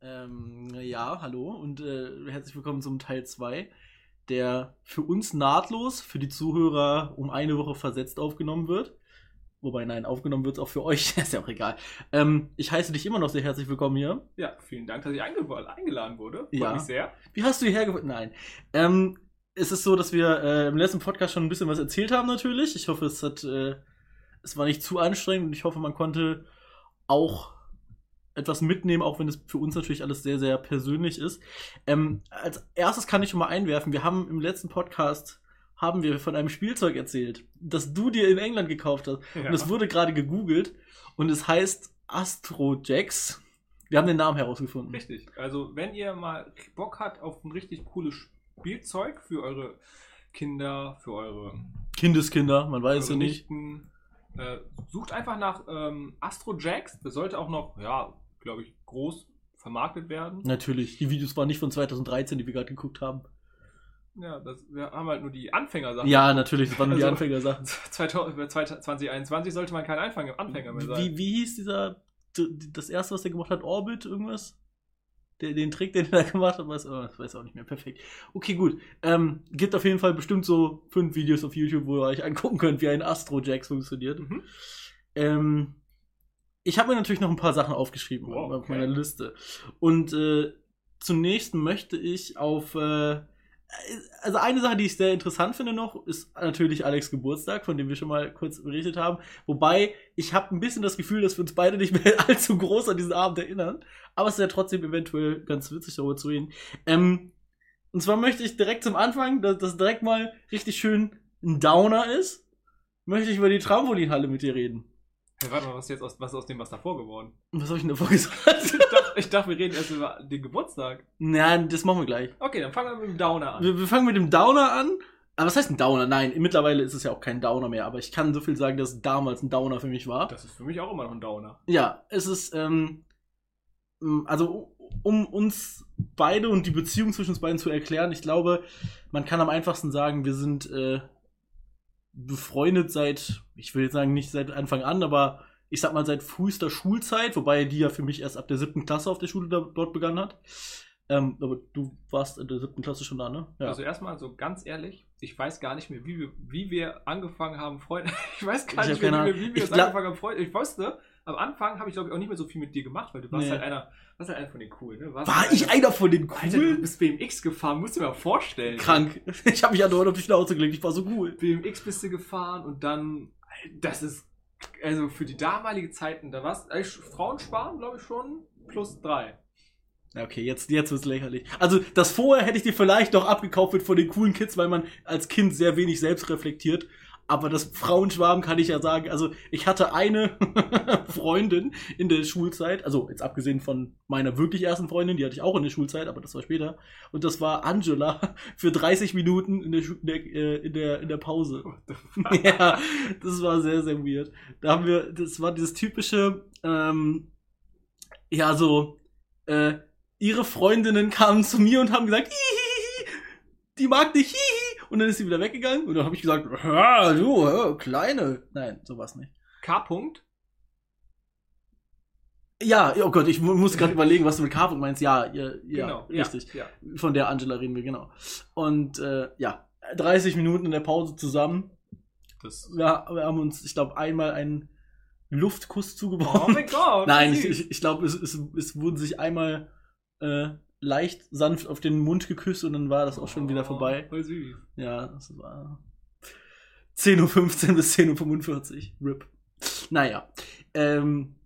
Ähm, ja, hallo und äh, herzlich willkommen zum Teil 2, der für uns nahtlos, für die Zuhörer um eine Woche versetzt aufgenommen wird. Wobei, nein, aufgenommen wird es auch für euch, ist ja auch egal. Ähm, ich heiße dich immer noch sehr herzlich willkommen hier. Ja, vielen Dank, dass ich einge eingeladen wurde. Freut Ja. mich sehr. Wie hast du hierher gefunden? Nein. Ähm, es ist so, dass wir äh, im letzten Podcast schon ein bisschen was erzählt haben, natürlich. Ich hoffe, es hat, äh, es war nicht zu anstrengend und ich hoffe, man konnte auch etwas mitnehmen, auch wenn es für uns natürlich alles sehr, sehr persönlich ist. Ähm, als erstes kann ich schon mal einwerfen, wir haben im letzten Podcast haben wir von einem Spielzeug erzählt, das du dir in England gekauft hast. Ja. Und es wurde gerade gegoogelt und es heißt Astro Jax. Wir haben den Namen herausgefunden. Richtig. Also, wenn ihr mal Bock habt auf ein richtig cooles Spielzeug für eure Kinder, für eure, Kindeskinder, man weiß ja nicht. Nichten, äh, sucht einfach nach ähm, Astro Jax. Das sollte auch noch, ja, glaube ich, groß vermarktet werden. Natürlich, die Videos waren nicht von 2013, die wir gerade geguckt haben. Ja, das, wir haben halt nur die Anfängersachen. Ja, natürlich, das waren nur die Also- Anfängersachen. 2000 2021 sollte man kein Anfänger, mehr sein. Wie, wie hieß dieser, das erste, was der gemacht hat, Orbit, irgendwas? Der, den Trick, den er da gemacht hat, weiß, oh, ich weiß auch nicht mehr. Perfekt. Okay, gut. Ähm, gibt auf jeden Fall bestimmt so fünf Videos auf YouTube, wo ihr euch angucken könnt, wie ein Astro Jax funktioniert. Mhm. Ähm, ich habe mir natürlich noch ein paar Sachen aufgeschrieben Wow, auf okay. meiner Liste. Und äh, zunächst möchte ich auf. Äh, also eine Sache, die ich sehr interessant finde noch, ist natürlich Alex Geburtstag, von dem wir schon mal kurz berichtet haben. Wobei ich habe ein bisschen das Gefühl, dass wir uns beide nicht mehr allzu groß an diesen Abend erinnern. Aber es ist ja trotzdem eventuell ganz witzig darüber zu reden. Ähm, und zwar möchte ich direkt zum Anfang, dass das direkt mal richtig schön ein Downer ist, möchte ich über die Trampolinhalle mit dir reden. Hey, warte mal, was ist jetzt aus, was ist aus dem was davor geworden? Was habe ich denn davor gesagt? ich, dachte, ich dachte, wir reden erst über den Geburtstag. Nein, das machen wir gleich. Okay, dann fangen wir mit dem Downer an. Wir, wir fangen mit dem Downer an. Aber was heißt ein Downer? Nein, mittlerweile ist es ja auch kein Downer mehr. Aber ich kann so viel sagen, dass es damals ein Downer für mich war. Das ist für mich auch immer noch ein Downer. Ja, es ist, ähm, also um uns beide und die Beziehung zwischen uns beiden zu erklären, ich glaube, man kann am einfachsten sagen, wir sind äh, befreundet seit, ich will jetzt sagen, nicht seit Anfang an, aber ich sag mal seit frühester Schulzeit, wobei die ja für mich erst ab der siebten Klasse auf der Schule da, dort begangen hat. Ähm, aber du warst in der siebten Klasse schon da, ne? Ja. Also erstmal so ganz ehrlich, ich weiß gar nicht mehr, wie wir, wie wir angefangen haben, Freunde. Ich weiß gar Ich nicht mehr, wie wir, wie Ahnung. wir Ich angefangen haben, Freunde. Ich wusste, am Anfang habe ich glaube ich auch nicht mehr so viel mit dir gemacht, weil du warst Nee. halt einer, warst halt einer von den coolen, ne? Warst war halt ich einer von den Alter, du coolen? bist BMX gefahren, musst du dir mal vorstellen. Krank. Ich habe mich andauernd auf die Schnauze gelegt, ich war so cool. BMX bist du gefahren und dann, das ist, also für die damalige Zeiten, da warst du, Frauen sparen, glaube ich schon, plus drei. Ja, Okay, jetzt, jetzt wird's lächerlich. Also, das vorher hätte ich dir vielleicht noch abgekauft wird von den coolen Kids, weil man als Kind sehr wenig selbst reflektiert. Aber das Frauenschwarm kann ich ja sagen. Also, ich hatte eine Freundin in der Schulzeit, also jetzt abgesehen von meiner wirklich ersten Freundin, die hatte ich auch in der Schulzeit, aber das war später. Und das war Angela für 30 Minuten in der, Schu- in der, äh, in der, in der Pause. Ja, das war sehr, sehr weird. Da haben wir, das war dieses typische, ähm, ja, so, äh, ihre Freundinnen kamen zu mir und haben gesagt, die mag dich, hihi, und dann ist sie wieder weggegangen und dann habe ich gesagt, ja, du, kleine. Nein, sowas nicht. K. -Punkt. Ja, oh Gott, ich mu- muss gerade überlegen, was du mit Carvung meinst. Ja, ja, ja genau, richtig. Ja, Von der Angela reden wir, genau. Und äh, ja, 30 Minuten in der Pause zusammen. Das, Wir, wir haben uns, ich glaube, einmal einen Luftkuss oh zugeworfen. mein Gott. Nein, ich, ich, ich glaube, es, es, es wurden sich einmal äh, leicht sanft auf den Mund geküsst und dann war das auch schon wieder Oh, vorbei. Voll süß. Ja, das war 10.15 Uhr bis 10.45 Uhr. RIP. Naja. Ähm,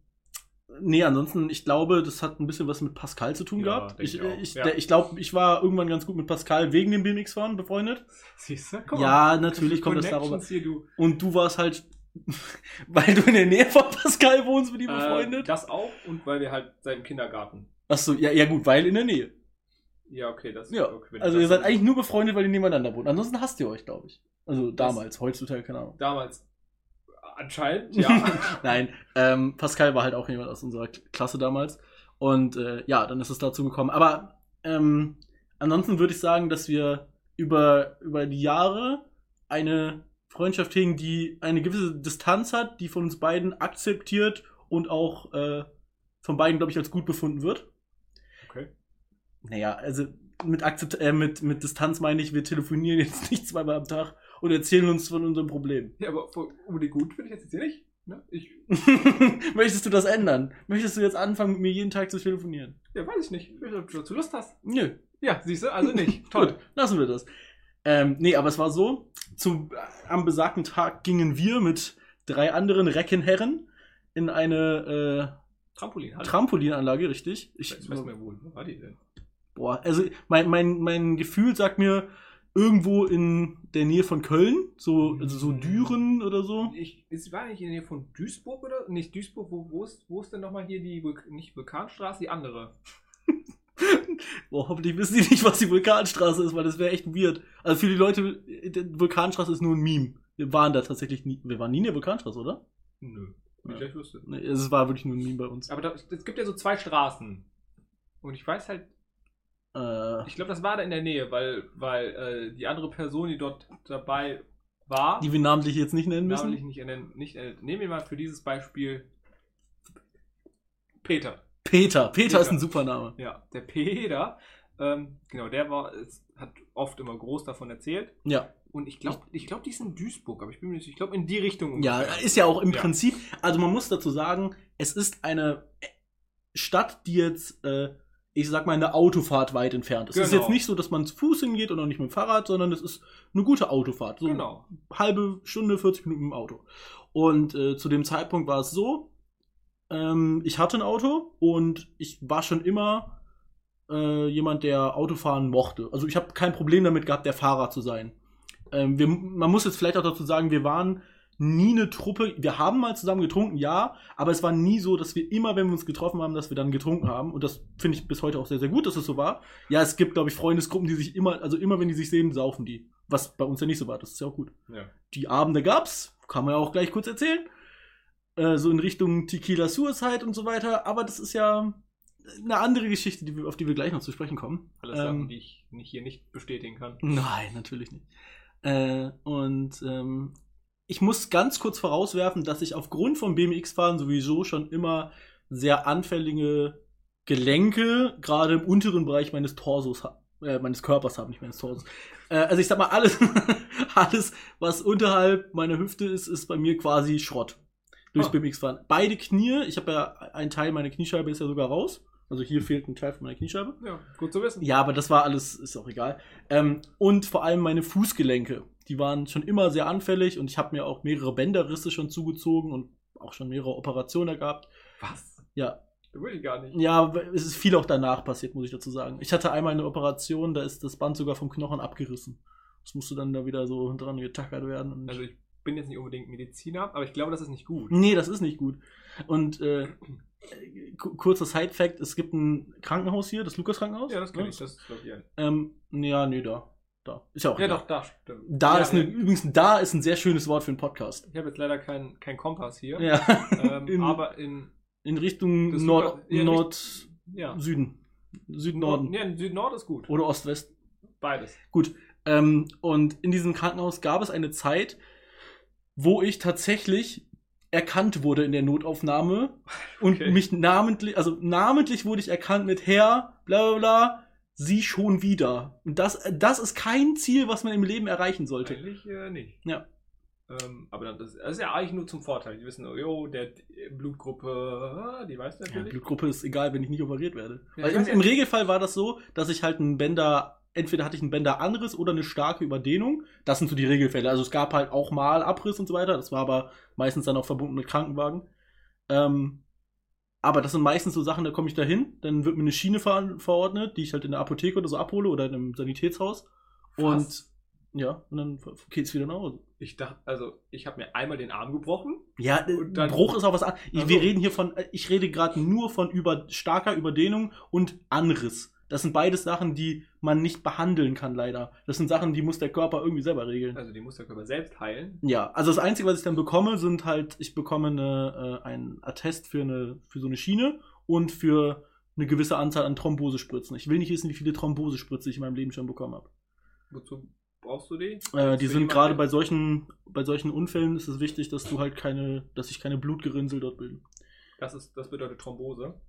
nee, ansonsten, ich glaube, das hat ein bisschen was mit Pascal zu tun Ja, gehabt. Ich, ich ja. ich glaube, ich war irgendwann ganz gut mit Pascal wegen dem BMX-Fahren befreundet. Siehst du? Guck Ja, natürlich kommt das darüber. Hier, du. Und du warst halt, weil du in der Nähe von Pascal wohnst, mit ihm Äh, befreundet. das auch und weil wir halt seit dem Kindergarten. Achso, ja, ja gut, weil in der Nähe. Ja, okay, das Ja, okay, also ihr seid eigentlich nur befreundet, weil ihr nebeneinander wohnt. Ansonsten hasst ihr euch, glaube ich. Also Das- damals, heutzutage, keine Ahnung. damals anscheinend, ja. Nein, ähm, Pascal war halt auch jemand aus unserer Klasse damals. Und äh, ja, dann ist es dazu gekommen. Aber ähm, ansonsten würde ich sagen, dass wir über, über die Jahre eine Freundschaft hegen, die eine gewisse Distanz hat, die von uns beiden akzeptiert und auch äh, von beiden, glaube ich, als gut befunden wird. Naja, also mit, Akzept äh, mit, mit Distanz meine ich, wir telefonieren jetzt nicht zweimal am Tag und erzählen uns von unserem Problem. Ja, aber unbedingt gut finde ich jetzt hier nicht. Ne? Ich, Möchtest du das ändern? Möchtest du jetzt anfangen, mit mir jeden Tag zu telefonieren? ja, weiß ich nicht. Ob du dazu Lust hast. Nö. Ja, siehst du, also nicht. Toll. Gut, lassen wir das. Ähm, nee, aber es war so, zu, am besagten Tag gingen wir mit drei anderen Reckenherren in eine äh, Hallo. Trampolinanlage, richtig? Ich Ich, weiß mir wohl. Wo war die denn? Boah, also mein, mein, mein Gefühl sagt mir irgendwo in der Nähe von Köln, so, also so Düren oder so. Ich, es war nicht in der Nähe von Duisburg oder? Nicht Duisburg, wo, wo, ist, wo ist denn nochmal hier die, nicht Vulkanstraße, die andere? Boah, hoffentlich wissen die nicht, was die Vulkanstraße ist, weil das wäre echt weird. Also für die Leute, die Vulkanstraße ist nur ein Meme. Wir waren da tatsächlich nie, wir waren nie in der Vulkanstraße, oder? Nö. Wie Ja. ich wüsste. Nee, es war wirklich nur ein Meme bei uns. Aber da, es gibt ja so zwei Straßen. Und ich weiß halt, Äh, ich glaube, das war da in der Nähe, weil, weil äh, die andere Person, die dort dabei war, die wir namentlich jetzt nicht nennen müssen. namentlich nicht, nennen, nicht äh, nehmen wir mal für dieses Beispiel Peter. Peter. Peter. Peter. ist ein super Name. Ja, der Peter, ähm, genau, der war, es hat oft immer groß davon erzählt. Ja. Und ich glaube, ich glaube, die ist in Duisburg, aber ich bin mir nicht sicher. Ich glaube, in die Richtung. Ja, ungefähr. ist ja auch im Ja. Prinzip, also man muss dazu sagen, es ist eine Stadt, die jetzt, äh, ich sag mal, eine Autofahrt weit entfernt ist. Es ist Genau. jetzt nicht so, dass man zu Fuß hingeht und auch nicht mit dem Fahrrad, sondern es ist eine gute Autofahrt. So Genau. halbe Stunde, 40 Minuten im Auto. Und äh, zu dem Zeitpunkt war es so, ähm, ich hatte ein Auto und ich war schon immer äh, jemand, der Autofahren mochte. Also ich habe kein Problem damit gehabt, der Fahrer zu sein. Ähm, wir, man muss jetzt vielleicht auch dazu sagen, wir waren nie eine Truppe. Wir haben mal zusammen getrunken, ja, aber es war nie so, dass wir immer, wenn wir uns getroffen haben, dass wir dann getrunken haben. Und das finde ich bis heute auch sehr, sehr gut, dass es so war. Ja, es gibt, glaube ich, Freundesgruppen, die sich immer, also immer, wenn die sich sehen, saufen die. Was bei uns ja nicht so war. Das ist ja auch gut Ja. die Abende gab's, kann man ja auch gleich kurz erzählen. Äh, so in Richtung Tequila Suicide und so weiter, aber das ist ja eine andere Geschichte, die wir, auf die wir gleich noch zu sprechen kommen. Alles Ähm, Sachen, die ich nicht, hier nicht bestätigen kann. Nein, natürlich nicht. Äh, und ähm, ich muss ganz kurz vorauswerfen, dass ich aufgrund vom BMX-Fahren sowieso schon immer sehr anfällige Gelenke, gerade im unteren Bereich meines Torsos, äh, meines Körpers habe, nicht meines Torsos. Äh, also ich sag mal, alles, alles, was unterhalb meiner Hüfte ist, ist bei mir quasi Schrott. Durchs Ah. BMX-Fahren. Beide Knie, ich habe ja ein Teil meiner Kniescheibe ist ja sogar raus. Also hier fehlt ein Teil von meiner Kniescheibe. Ja, gut zu wissen. Ja, aber das war alles, ist auch egal. Ähm, und vor allem meine Fußgelenke. Die waren schon immer sehr anfällig und ich habe mir auch mehrere Bänderrisse schon zugezogen und auch schon mehrere Operationen gehabt. Was? Ja, Da will ich gar nicht. ja, es ist viel auch danach passiert, muss ich dazu sagen. Ich hatte einmal eine Operation, da ist das Band sogar vom Knochen abgerissen. Das musste dann da wieder so dran getackert werden. Also ich bin jetzt nicht unbedingt Mediziner, aber ich glaube, das ist nicht gut. nee, das ist nicht gut. Und äh, ku- kurzer Side-Fact: Es gibt ein Krankenhaus hier, das Lukas-Krankenhaus. Ja, das kenne Ne? ich. Das glaube ich. Ähm, ja, nee, da. Da. Ist ja auch Ja, egal. doch, da stimmt. Da ja, ist eine, ja. übrigens, da ist ein sehr schönes Wort für einen Podcast. Ich habe jetzt leider keinen kein Kompass hier. Ja. Ähm, in, aber in. in Richtung Nord, ja, Nord, Ja. Süden. Süd-Norden. Ja, Süd-Nord ist gut. Oder Ost-West. Beides. Gut. Ähm, und in diesem Krankenhaus gab es eine Zeit, wo ich tatsächlich erkannt wurde in der Notaufnahme und Okay. mich namentlich, also namentlich wurde ich erkannt mit Herr, bla bla bla, sie schon wieder. Und das, das ist kein Ziel, was man im Leben erreichen sollte. Eigentlich äh, nicht. Ja. Ähm, aber das, das ist ja eigentlich nur zum Vorteil. Die wissen, oh, der Blutgruppe, ah, die weiß Ja, natürlich. Blutgruppe ist egal, wenn ich nicht operiert werde. Ja, Weil im, ja- im Regelfall war das so, dass ich halt einen Bänder, entweder hatte ich einen Bänderanriss oder eine starke Überdehnung. Das sind so die Regelfälle. Also es gab halt auch mal Abriss und so weiter. Das war aber meistens dann auch verbunden mit Krankenwagen. Ähm, aber das sind meistens so Sachen, da komme ich da hin, dann wird mir eine Schiene ver verordnet, die ich halt in der Apotheke oder so abhole oder in einem Sanitätshaus. Und Was? ja, und dann geht's wieder nach Hause. Ich dachte, also ich habe mir einmal den Arm gebrochen. Ja, äh, Und dann- Bruch ist auch was an. Ach so. Wir reden hier von, äh, ich rede gerade nur von über starker Überdehnung und Anriss. Das sind beides Sachen, die man nicht behandeln kann, leider. Das sind Sachen, die muss der Körper irgendwie selber regeln. Also die muss der Körper selbst heilen. Ja, also das Einzige, was ich dann bekomme, sind halt, ich bekomme eine, äh, ein Attest für, eine, für so eine Schiene und für eine gewisse Anzahl an Thrombosespritzen. Ich will nicht wissen, wie viele Thrombosespritze ich in meinem Leben schon bekommen habe. Wozu brauchst du die? Äh, die sind gerade bei solchen, bei solchen Unfällen ist es wichtig, dass du halt keine, dass sich keine Blutgerinnsel dort bilden. Das, ist, das bedeutet Thrombose.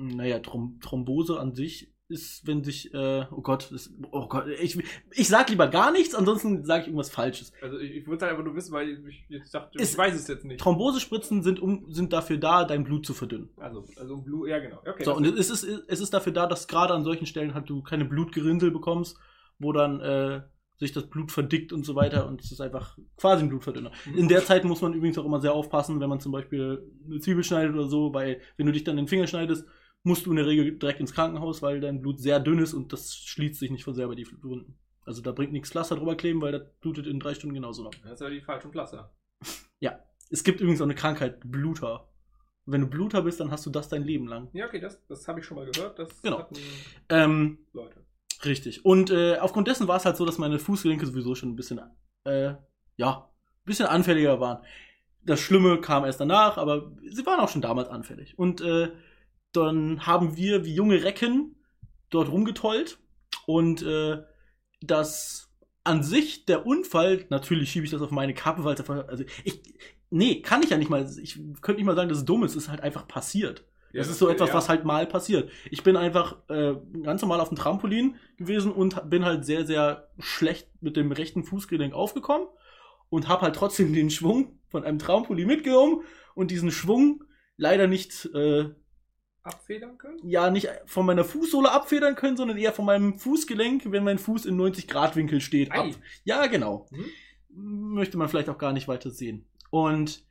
Naja, Throm Thrombose an sich ist, wenn sich, äh, oh Gott, ist, oh Gott, ich, ich sag lieber gar nichts, ansonsten sage ich irgendwas Falsches. Also ich, ich würde halt einfach nur wissen, weil ich jetzt dachte, Ist- ich weiß es jetzt nicht. Thrombosespritzen sind, um, sind dafür da, dein Blut zu verdünnen. Also, also Blue, ja genau. Okay, so, und ist- es ist, es ist dafür da, dass gerade an solchen Stellen halt du keine Blutgerinnsel bekommst, wo dann äh, sich das Blut verdickt und so weiter und es ist einfach quasi ein Blutverdünner. In der Zeit muss man übrigens auch immer sehr aufpassen, wenn man zum Beispiel eine Zwiebel schneidet oder so, weil wenn du dich dann den Finger schneidest, musst du in der Regel direkt ins Krankenhaus, weil dein Blut sehr dünn ist und das schließt sich nicht von selber die Wunden. Also da bringt nichts Pflaster drüber kleben, weil das blutet in drei Stunden genauso noch. das ist aber die falschen Pflaster. Es gibt übrigens auch eine Krankheit, Bluter. Wenn du Bluter bist, dann hast du das dein Leben lang. Ja, okay, das, das habe ich schon mal gehört. Das Genau. Ähm, Leute. Richtig. Und äh, aufgrund dessen war es halt so, dass meine Fußgelenke sowieso schon ein bisschen, äh, ja, ein bisschen anfälliger waren. Das Schlimme kam erst danach, aber sie waren auch schon damals anfällig. Und äh, dann haben wir wie junge Recken dort rumgetollt und äh, das an sich der Unfall, natürlich schiebe ich das auf meine Kappe, weil es einfach, also ich, nee, kann ich ja nicht mal, ich könnte nicht mal sagen, dass es dumm ist, es ist halt einfach passiert. Ja, das ist so etwas, ja. was halt mal passiert. Ich bin einfach äh, ganz normal auf dem Trampolin gewesen und bin halt sehr, sehr schlecht mit dem rechten Fußgelenk aufgekommen und habe halt trotzdem den Schwung von einem Trampolin mitgenommen und diesen Schwung leider nicht, äh, abfedern können? ja, nicht von meiner Fußsohle abfedern können, sondern eher von meinem Fußgelenk, wenn mein Fuß in 90-Grad-Winkel steht. Ab. Ja, genau Mhm. möchte man vielleicht auch gar nicht weiter sehen. Und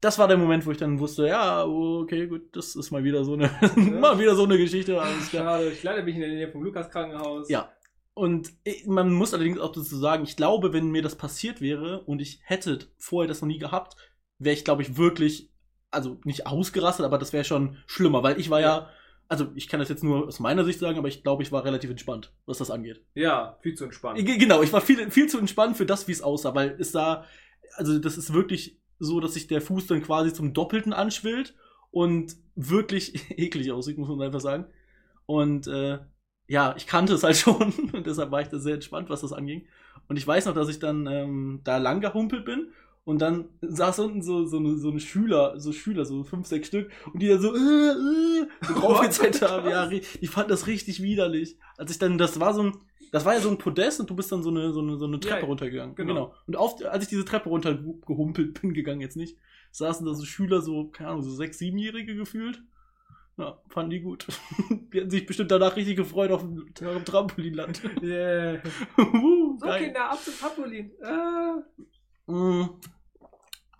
das war der Moment, wo ich dann wusste, ja, okay, gut, das ist mal wieder so eine, mal wieder so eine Geschichte. Alles klar. Schade, ich leider bin ich in der Nähe vom Lukas Krankenhaus. Ja. Und ich, man muss allerdings auch dazu sagen, ich glaube, wenn mir das passiert wäre und ich hätte vorher das noch nie gehabt, wäre ich, glaube ich, wirklich, also nicht ausgerastet, aber das wäre schon schlimmer, weil ich war ja, also ich kann das jetzt nur aus meiner Sicht sagen, aber ich glaube, ich war relativ entspannt, was das angeht. Ja, viel zu entspannt. G- Genau, ich war viel, viel zu entspannt für das, wie es aussah, weil es sah, also das ist wirklich so, dass sich der Fuß dann quasi zum Doppelten anschwillt und wirklich eklig aussieht, muss man einfach sagen. Und äh, ja, ich kannte es halt schon und deshalb war ich da sehr entspannt, was das anging. Und ich weiß noch, dass ich dann ähm, da lang gehumpelt bin und dann saß unten so, so, eine, so eine Schüler, so Schüler, so fünf, sechs Stück, und die dann so, äh, äh, so draufgezeigt haben. Ja, ich fand das richtig widerlich. Als ich dann, das war so ein, das war ja so ein Podest und du bist dann so eine, so eine, so eine Treppe Ja, runtergegangen. genau. Genau. Und auf, als ich diese Treppe runtergehumpelt bin, gegangen jetzt nicht, saßen da so Schüler, so, keine Ahnung, so sechs, siebenjährige gefühlt. Ja, fanden die gut. die hatten sich bestimmt danach richtig gefreut auf dem, auf dem Trampolinland. Yeah. Uh, So, geil. Kinder, ab zum Trampolin. Äh. Mm.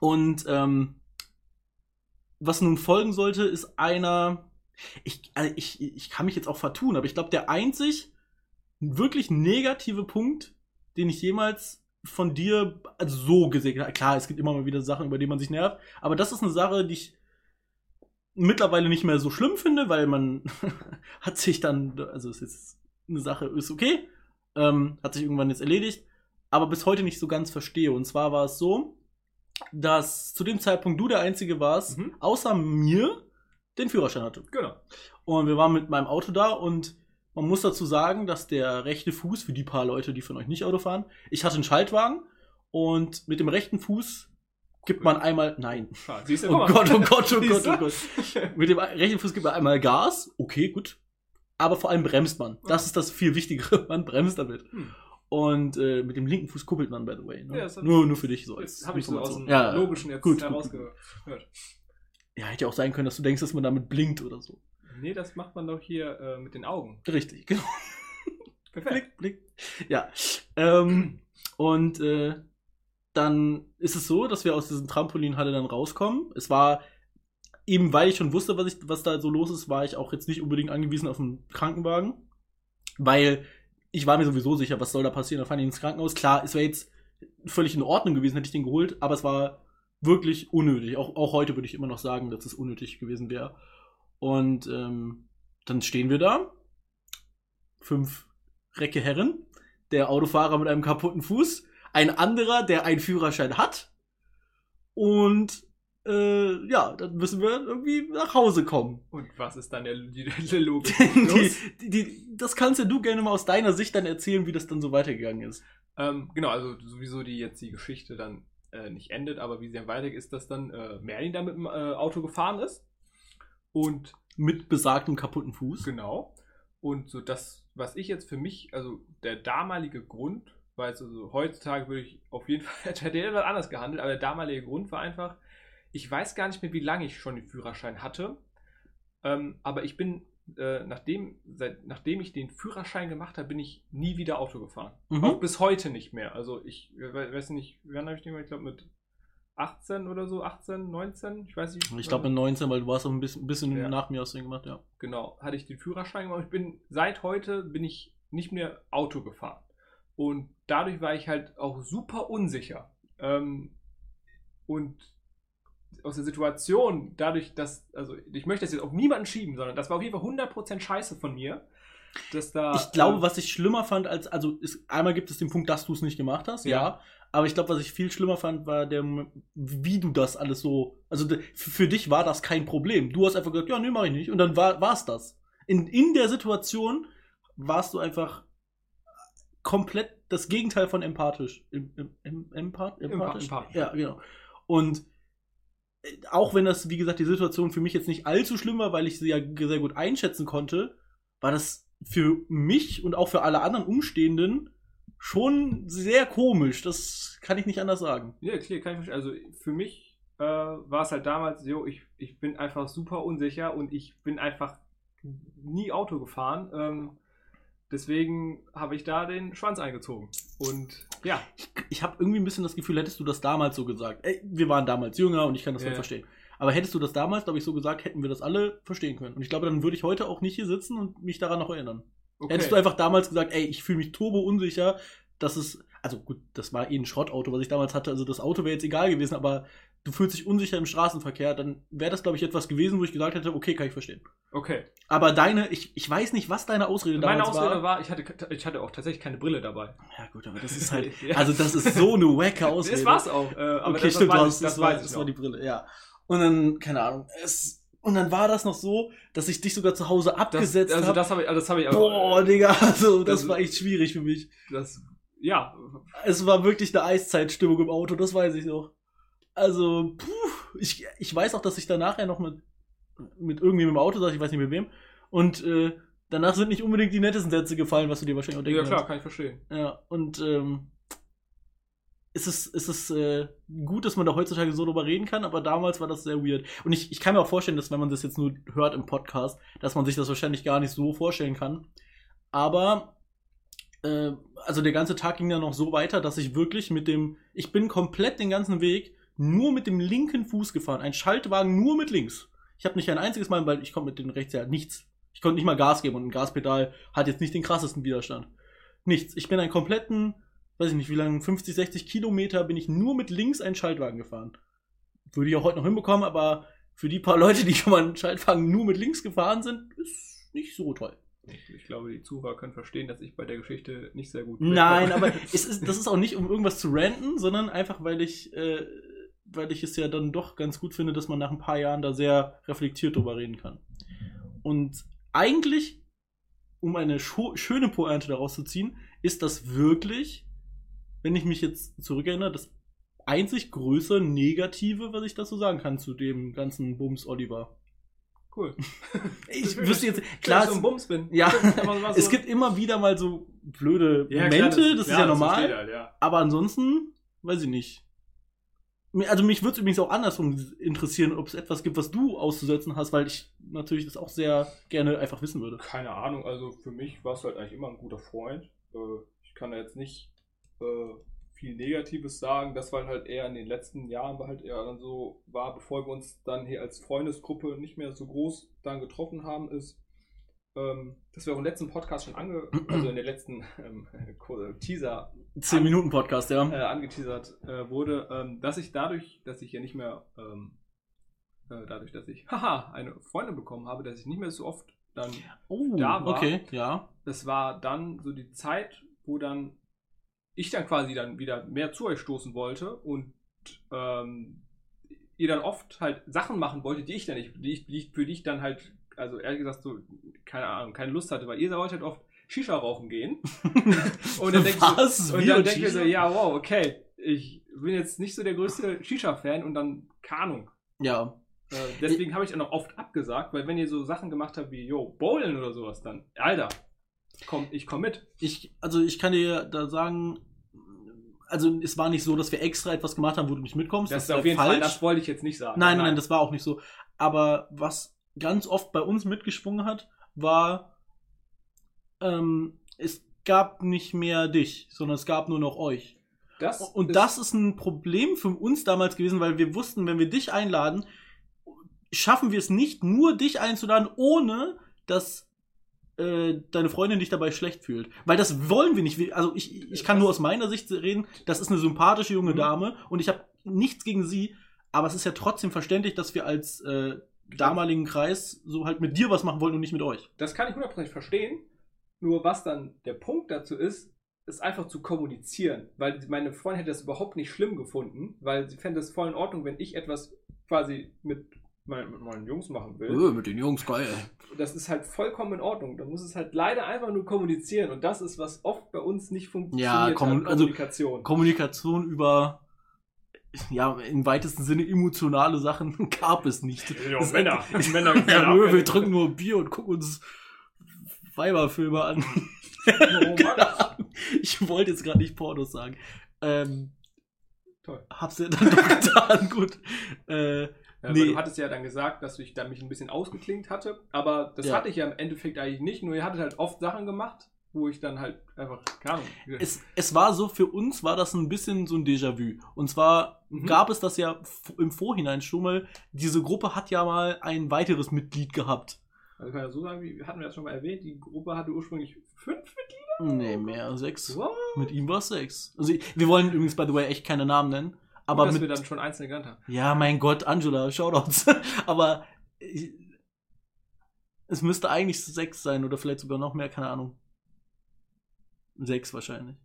Und ähm, was nun folgen sollte, ist einer. Ich, also ich, ich kann mich jetzt auch vertun, aber ich glaube, der einzig wirklich negative Punkt, den ich jemals von dir also so gesehen habe. Klar, es gibt immer mal wieder Sachen, über die man sich nervt, aber das ist eine Sache, die ich mittlerweile nicht mehr so schlimm finde, weil man hat sich dann, also ist jetzt eine Sache, ist okay, ähm, hat sich irgendwann jetzt erledigt, aber bis heute nicht so ganz verstehe. Und zwar war es so, dass zu dem Zeitpunkt du der Einzige warst, Mhm. außer mir, den Führerschein hatte. Genau. Und wir waren mit meinem Auto da und man muss dazu sagen, dass der rechte Fuß, für die paar Leute, die von euch nicht Auto fahren, ich hatte einen Schaltwagen und mit dem rechten Fuß gibt man einmal, nein. Schade. Siehst du, Oh. Gott, oh Gott, oh Gott, oh Gott. Mit dem rechten Fuß gibt man einmal Gas, okay, gut. Aber vor allem bremst man. Das ist das viel Wichtigere, man bremst damit. Hm. Und äh, mit dem linken Fuß kuppelt man, by the way. Ne? Ja, das hab nur, nur für dich so als Das habe ich so aus dem ja, Logischen jetzt gut, gut, herausgehört. Ja, hätte ja auch sein können, dass du denkst, dass man damit blinkt oder so. Nee, das macht man doch hier äh, mit den Augen. Richtig, genau. Perfekt. Blick, Blick. Ja. Ähm, und äh, dann ist es so, dass wir aus diesem Trampolinhalle dann rauskommen. Es war eben, weil ich schon wusste, was, ich, was da so los ist, war ich auch jetzt nicht unbedingt angewiesen auf einen Krankenwagen. Weil ich war mir sowieso sicher, was soll da passieren. Da fahren die ins Krankenhaus. Klar, es wäre jetzt völlig in Ordnung gewesen, hätte ich den geholt, aber es war wirklich unnötig. Auch, auch heute würde ich immer noch sagen, dass es unnötig gewesen wäre. Und ähm, dann stehen wir da. Fünf Recke Herren. Der Autofahrer mit einem kaputten Fuß. Ein anderer, der einen Führerschein hat. Und äh, ja, dann müssen wir irgendwie nach Hause kommen. Und was ist dann der, die, der Logik? die, die, das kannst ja du gerne mal aus deiner Sicht dann erzählen, wie das dann so weitergegangen ist. ähm, genau, also sowieso die jetzt die Geschichte dann äh, nicht endet, aber wie sie dann weitergeht, ist, dass dann äh, Merlin da mit dem äh, Auto gefahren ist. Und mit besagtem kaputten Fuß. Genau. Und so das, was ich jetzt für mich, also der damalige Grund, weil also heutzutage würde ich auf jeden Fall, hätte etwas anders gehandelt, aber der damalige Grund war einfach, ich weiß gar nicht mehr, wie lange ich schon den Führerschein hatte, ähm, aber ich bin, äh, nachdem, seit, nachdem ich den Führerschein gemacht habe, bin ich nie wieder Auto gefahren. Mhm. Auch bis heute nicht mehr. Also ich äh, we- weiß nicht, wann habe ich den gemacht? Ich glaube mit 18 oder so, 18, 19, ich weiß nicht. Ich glaube in 19, weil du warst auch ein bisschen, ein bisschen Ja. nach mir aus dem gemacht, ja. genau, hatte ich den Führerschein gemacht. Ich bin seit heute bin ich nicht mehr Auto gefahren. Und dadurch war ich halt auch super unsicher. Ähm, und aus der Situation, dadurch, dass, also ich möchte das jetzt auf niemanden schieben, sondern das war auf jeden Fall 100% scheiße von mir. Dass da, Ich glaube, ähm, was ich schlimmer fand, als, also ist, einmal gibt es den Punkt, dass du es nicht gemacht hast, ja. Ja. Aber ich glaube, was ich viel schlimmer fand, war der, wie du das alles so, also für dich war das kein Problem. Du hast einfach gesagt, ja, nee, mach ich nicht. Und dann war es das. In, in der Situation warst du einfach komplett das Gegenteil von empathisch. Em, em, em, empath, empathisch? empathisch. Ja, genau. Und auch wenn das, wie gesagt, die Situation für mich jetzt nicht allzu schlimm war, weil ich sie ja sehr gut einschätzen konnte, war das für mich und auch für alle anderen Umstehenden schon sehr komisch. Das kann ich nicht anders sagen. Ja, klar, kann ich verstehen. Also für mich äh, war es halt damals so, ich, ich bin einfach super unsicher und ich bin einfach nie Auto gefahren. Ähm, deswegen habe ich da den Schwanz eingezogen. Und ja, Ich, ich habe irgendwie ein bisschen das Gefühl, hättest du das damals so gesagt. Ey, wir waren damals jünger und ich kann das Ja. verstehen. Aber hättest du das damals, glaube ich, so gesagt, hätten wir das alle verstehen können. Und ich glaube, dann würde ich heute auch nicht hier sitzen und mich daran noch erinnern. okay. Hättest du einfach damals gesagt, ey, ich fühle mich turbo unsicher, dass es, also gut, das war eh ein Schrottauto, was ich damals hatte, also das Auto wäre jetzt egal gewesen, aber du fühlst dich unsicher im Straßenverkehr, dann wäre das, glaube ich, etwas gewesen, wo ich gesagt hätte, okay, kann ich verstehen. okay. Aber deine, ich, ich weiß nicht, was deine Ausrede Meine damals Ausrede war. war, ich hatte, ich hatte auch tatsächlich keine Brille dabei. Ja gut, aber das ist halt, Ja. also das ist so eine wacke Ausrede. Das war's auch. Äh, aber okay, das, stimmt, das das war, das war die Brille, ja. Und dann, keine Ahnung, es, und dann war das noch so, dass ich dich sogar zu Hause abgesetzt also habe. das habe ich, also das habe ich Boah, Digga, also das Das- war echt schwierig für mich. das, ja, Es war wirklich eine Eiszeitstimmung im Auto, das weiß ich noch. Also, puh, ich, ich weiß auch, dass ich danach ja noch mit, mit irgendwie mit dem Auto saß, ich weiß nicht mit wem. Und äh, danach sind nicht unbedingt die nettesten Sätze gefallen, was du dir wahrscheinlich auch denken ja klar, kannst. kann ich verstehen. Ja, und ähm, ist es, ist es äh, gut, dass man da heutzutage so drüber reden kann, aber damals war das sehr weird. Und ich, ich kann mir auch vorstellen, dass wenn man das jetzt nur hört im Podcast, dass man sich das wahrscheinlich gar nicht so vorstellen kann. Aber äh, also der ganze Tag ging dann noch so weiter, dass ich wirklich mit dem, ich bin komplett den ganzen Weg nur mit dem linken Fuß gefahren. Ein Schaltwagen nur mit links. Ich habe nicht ein einziges Mal, weil ich konnte mit dem rechts ja nichts. Ich konnte nicht mal Gas geben und ein Gaspedal hat jetzt nicht den krassesten Widerstand. Nichts. Ich bin einen kompletten, weiß ich nicht, wie lange, 50, 60 Kilometer bin ich nur mit links einen Schaltwagen gefahren. Würde ich auch heute noch hinbekommen, aber für die paar Leute, die schon mal einen Schaltwagen nur mit links gefahren sind, ist nicht so toll. Ich, ich glaube, die Zuhörer können verstehen, dass ich bei der Geschichte nicht sehr gut Nein, wegkomme. aber ist, das ist auch nicht, um irgendwas zu ranten, sondern einfach, weil ich, äh, weil ich es ja dann doch ganz gut finde, dass man nach ein paar Jahren da sehr reflektiert drüber reden kann. Und eigentlich, um eine schöne Pointe daraus zu ziehen, ist das wirklich, wenn ich mich jetzt zurückerinnere, das einzig größere Negative, was ich dazu sagen kann zu dem ganzen Bums Oliver. Cool. Ich Das- wüsste jetzt, Klar, ich so ein Bums bin. Ja. So- es gibt immer wieder mal so blöde Ja, Momente, klar, das, ist ja normal. versteht halt, ja. Aber ansonsten, weiß ich nicht. Also mich würde es übrigens auch andersrum interessieren, ob es etwas gibt, was du auszusetzen hast, weil ich natürlich das auch sehr gerne einfach wissen würde. Keine Ahnung, also für mich war es halt eigentlich immer ein guter Freund. Äh, Ich kann da jetzt nicht äh, viel Negatives sagen. Das war halt eher in den letzten Jahren war halt eher dann so war, bevor wir uns dann hier als Freundesgruppe nicht mehr so groß dann getroffen haben, ist, ähm, dass wir auch im letzten Podcast schon ange, also in der letzten ähm, Teaser 10 Minuten Podcast, ja. äh, angeteasert äh, wurde, ähm, dass ich dadurch, dass ich ja nicht mehr, ähm, äh, dadurch, dass ich, haha, eine Freundin bekommen habe, dass ich nicht mehr so oft dann, oh, da war- okay, ja. das war dann so die Zeit, wo dann ich dann quasi dann wieder mehr zu euch stoßen wollte und ähm, ihr dann oft halt Sachen machen wollte, die ich dann nicht, die ich, die ich, für die ich dann halt, also ehrlich gesagt so, keine Ahnung, keine Lust hatte, weil ihr wollt halt oft Shisha rauchen gehen. Und dann denke ich, mir so, ja, wow, okay, ich bin jetzt nicht so der größte Shisha-Fan und dann, keine Ahnung. Ja. Äh, deswegen habe ich auch oft abgesagt, weil wenn ihr so Sachen gemacht habt wie, yo, Bowlen oder sowas, dann, Alter, komm, ich komm mit. Ich, also ich kann dir da sagen, also es war nicht so, dass wir extra etwas gemacht haben, wo du nicht mitkommst. Das, ist wär auf jeden Fall, das wollte ich jetzt nicht sagen. Nein, nein, nein, das war auch nicht so. Aber was ganz oft bei uns mitgeschwungen hat, war, ähm, es gab nicht mehr dich, sondern es gab nur noch euch. das Und ist- das ist ein Problem für uns damals gewesen, weil wir wussten, wenn wir dich einladen, schaffen wir es nicht, nur dich einzuladen, ohne dass äh, deine Freundin dich dabei schlecht fühlt. Weil das wollen wir nicht. Also ich, ich kann nur aus meiner Sicht reden, das ist eine sympathische junge Mhm. Dame und ich habe nichts gegen sie, aber es ist ja trotzdem verständlich, dass wir als äh, damaligen Kreis so halt mit dir was machen wollen und nicht mit euch. Das kann ich hundertprozentig verstehen. Nur was dann der Punkt dazu ist, ist einfach zu kommunizieren. Weil meine Freundin hätte das überhaupt nicht schlimm gefunden, weil sie fände es voll in Ordnung, wenn ich etwas quasi mit, mein, mit meinen Jungs machen will. mit den Jungs, geil. Das ist halt vollkommen in Ordnung. Da muss es halt leider einfach nur kommunizieren. Und das ist, was oft bei uns nicht funktioniert. Ja, kommu- hat, also- Kommunikation. Kommunikation über ja, im weitesten Sinne emotionale Sachen gab es nicht. Ja, Das- Männer. Männer, Ja, nö, wir trinken nur Bier und gucken uns Weiberfilme an. Oh, Keine Ahnung. ich wollte jetzt gerade nicht Pornos sagen. Ähm, Toll. Hab's ja dann doch getan, gut. Äh, Ja, Nee. du hattest ja dann gesagt, dass ich da mich ein bisschen ausgeklingt hatte, aber das Ja. hatte ich ja im Endeffekt eigentlich nicht, nur ihr hattet halt oft Sachen gemacht, wo ich dann halt einfach, keine Ahnung. es, es war so, für uns war das ein bisschen so ein Déjà-vu. Und zwar Mhm. gab es das ja im Vorhinein schon mal. Diese Gruppe hat ja mal ein weiteres Mitglied gehabt. also kann ja so sagen, wie hatten wir das schon mal erwähnt, die Gruppe hatte ursprünglich fünf Mitglieder. Nee, mehr, sechs. What? Mit ihm war es sechs. Also, wir wollen übrigens, by the way, echt keine Namen nennen. Aber Aber dass mit, wir dann schon einzelne genannt haben. Ja, mein Gott, Angela, Shoutouts. Aber ich, es müsste eigentlich sechs sein oder vielleicht sogar noch mehr, keine Ahnung. Sechs wahrscheinlich.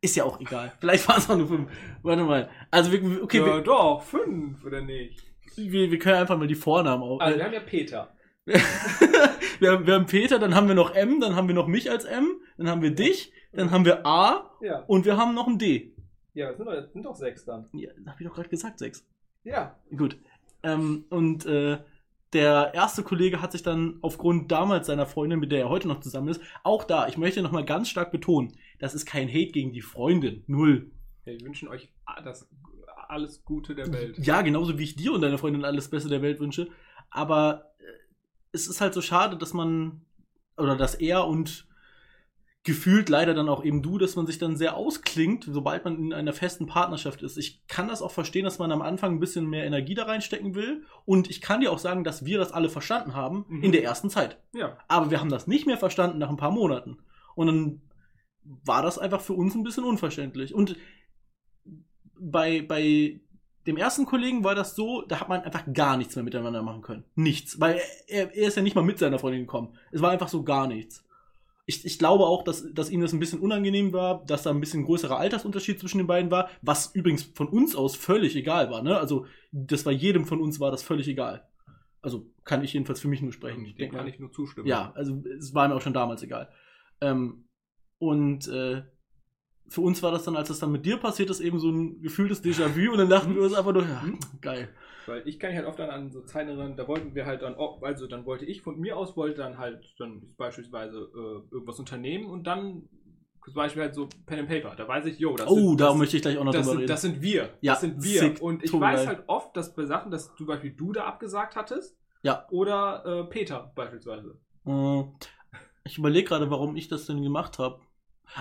Ist ja auch egal. Vielleicht waren es auch nur fünf. Warte mal. Also, wir, okay, ja, doch, fünf, oder nicht? wir, wir, wir können einfach mal die Vornamen auf. Also wir haben ja Peter. wir, haben, wir haben Peter, dann haben wir noch M, dann haben wir noch mich als M, dann haben wir dich, dann haben wir A Ja, und wir haben noch ein D. ja, das sind doch, das sind doch sechs dann. Ja, hab ich doch gerade gesagt, sechs. Ja. Gut. Ähm, und äh, der erste Kollege hat sich dann aufgrund damals seiner Freundin, mit der er heute noch zusammen ist, auch da, ich möchte nochmal ganz stark betonen, das ist kein Hate gegen die Freundin. Null. Wir wünschen euch das alles Gute der Welt. Ja, genauso wie ich dir und deiner Freundin alles Beste der Welt wünsche. Aber äh, es ist halt so schade, dass man, oder dass er und gefühlt leider dann auch eben du, dass man sich dann sehr ausklingt, sobald man in einer festen Partnerschaft ist. Ich kann das auch verstehen, dass man am Anfang ein bisschen mehr Energie da reinstecken will. Und ich kann dir auch sagen, dass wir das alle verstanden haben Mhm. in der ersten Zeit. Ja. Aber wir haben das nicht mehr verstanden nach ein paar Monaten. Und dann war das einfach für uns ein bisschen unverständlich. Und bei, bei dem ersten Kollegen war das so, da hat man einfach gar nichts mehr miteinander machen können. Nichts. Weil er, er ist ja nicht mal mit seiner Freundin gekommen. Es war einfach so gar nichts. Ich, ich glaube auch, dass, dass ihm das ein bisschen unangenehm war, dass da ein bisschen größerer Altersunterschied zwischen den beiden war, was übrigens von uns aus völlig egal war. Ne? Also, das war jedem von uns war das völlig egal. Also, kann ich jedenfalls für mich nur sprechen. Ich Dem denke kann ich nur zustimmen. ja, also es war mir auch schon damals egal. Ähm, und äh, für uns war das dann, als das dann mit dir passiert ist, eben so ein gefühltes Déjà-vu und dann dachten wir uns einfach nur, ja, geil. Weil ich kann halt oft dann an so Zeiten erinnern, da wollten wir halt dann, also dann wollte ich von mir aus, wollte dann halt dann beispielsweise äh, irgendwas unternehmen und dann zum Beispiel halt so Pen and Paper. Da weiß ich, yo, das Oh, da möchte ich gleich auch noch drüber sind, reden. das sind wir. Ja, das sind wir. sick, und ich weiß halt oft, dass bei Sachen, dass zum Beispiel du da abgesagt hattest Ja. oder äh, Peter beispielsweise. Äh, ich überlege gerade, warum ich das denn gemacht habe.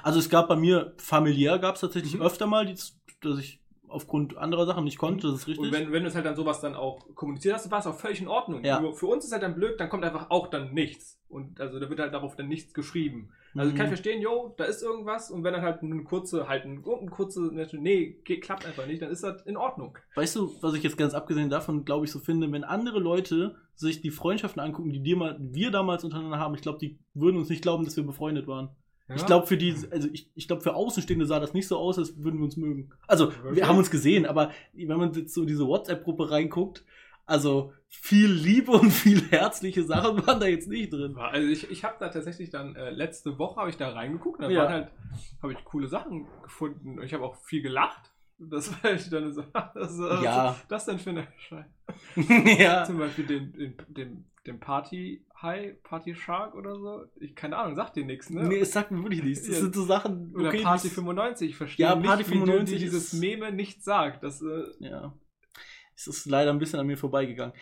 Also es gab bei mir familiär gab es tatsächlich Mhm. öfter mal, die, dass ich aufgrund anderer Sachen nicht konnte, das ist richtig. Und wenn, wenn du es halt dann sowas dann auch kommuniziert hast, war es auch völlig in Ordnung. Ja. Nur für uns ist halt dann blöd, dann kommt einfach auch dann nichts. Und also da wird halt darauf dann nichts geschrieben. Also ich kann Mhm. verstehen, yo, da ist irgendwas und wenn dann halt eine kurze, halt ein, eine kurze, nee, klappt einfach nicht, dann ist das in Ordnung. Weißt du, was ich jetzt ganz abgesehen davon, glaube ich, so finde, wenn andere Leute sich die Freundschaften angucken, die dir mal, wir damals untereinander haben, ich glaube, die würden uns nicht glauben, dass wir befreundet waren. Ich glaube, für die, also ich, ich glaube, für Außenstehende sah das nicht so aus, als würden wir uns mögen. Also, wir Okay. haben uns gesehen, aber wenn man jetzt so in diese WhatsApp-Gruppe reinguckt, also viel Liebe und viel herzliche Sachen waren da jetzt nicht drin. Also ich, ich habe da tatsächlich dann, äh, letzte Woche habe ich da reingeguckt und da Ja. waren halt, habe ich coole Sachen gefunden und ich habe auch viel gelacht. Das war ich dann so, das, äh, Ja. das denn für eine Scheiße. ja. Zum Beispiel den, den, den, den Party High, Party Shark oder so. Ich keine Ahnung, sagt dir nichts, ne? Nee, es sagt mir wirklich nichts. Das Ja. sind so Sachen. oder okay, Party das- 95, ich verstehe Ja, nicht, Party wie du 95 dir dieses Meme nicht sagt. Das, äh, Ja. Es ist leider ein bisschen an mir vorbeigegangen.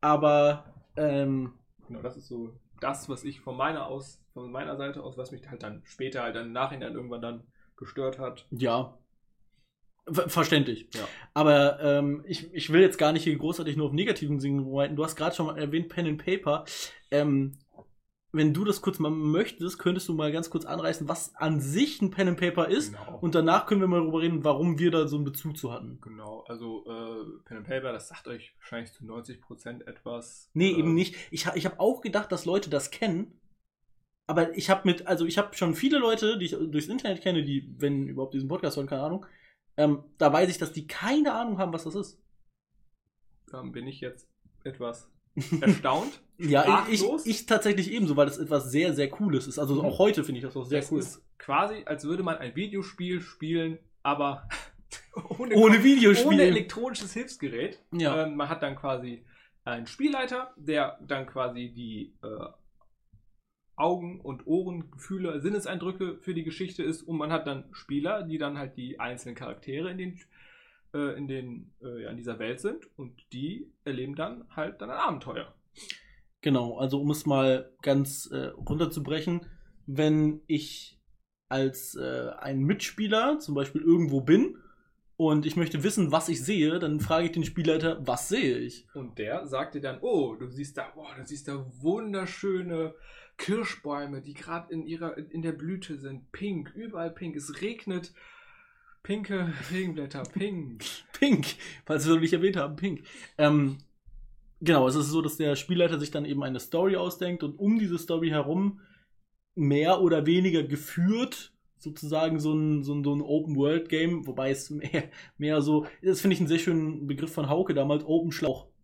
Aber, ähm, genau, das ist so das, was ich von meiner aus, von meiner Seite aus, was mich halt dann später halt dann im Nachhinein irgendwann dann gestört hat. ja. Ver verständlich. Ja. Aber ähm, ich, ich will jetzt gar nicht hier großartig nur auf negativen Dingen rumreiten. Du hast gerade schon mal erwähnt, Pen and Paper. Ähm, wenn du das kurz mal möchtest, könntest du mal ganz kurz anreißen, was an sich ein Pen and Paper ist. Genau. Und danach können wir mal darüber reden, warum wir da so einen Bezug zu hatten. Genau, also äh, Pen and Paper, das sagt euch wahrscheinlich zu 90% etwas. Nee, äh, eben nicht. Ich, ich habe auch gedacht, dass Leute das kennen. Aber ich habe mit, also ich habe schon viele Leute, die ich durchs Internet kenne, die, wenn überhaupt diesen Podcast hören, keine Ahnung, ähm, da weiß ich, dass die keine Ahnung haben, was das ist. Dann bin ich jetzt etwas erstaunt. Ja, ich, ich, tatsächlich ebenso, weil das etwas sehr, sehr Cooles ist. Also Mhm. auch heute finde ich das auch sehr das cool. ist quasi, als würde man ein Videospiel spielen, aber ohne, ohne Videospiel. ohne elektronisches Hilfsgerät. Ja. Ähm, man hat dann quasi einen Spielleiter, der dann quasi die äh, Augen- und Ohrengefühle, Sinneseindrücke für die Geschichte ist und man hat dann Spieler, die dann halt die einzelnen Charaktere in den äh, in den äh, ja, in dieser Welt sind und die erleben dann halt dann ein Abenteuer. Genau, also um es mal ganz äh, runterzubrechen, wenn ich als äh, ein Mitspieler zum Beispiel irgendwo bin und ich möchte wissen, was ich sehe, dann frage ich den Spielleiter, was sehe ich? Und der sagt dir dann, oh, du siehst da, oh, du siehst da wunderschöne Kirschbäume, die gerade in ihrer in der Blüte sind, pink, überall pink, es regnet pinke Regenblätter, pink. Pink, falls wir noch nicht erwähnt haben, Pink. Ähm, genau, es ist so, dass der Spielleiter sich dann eben eine Story ausdenkt und um diese Story herum mehr oder weniger geführt sozusagen so ein, so ein, so ein Open-World-Game, wobei es mehr, mehr so, das finde ich einen sehr schönen Begriff von Hauke damals, Open Schlauch. Der Obenschlau.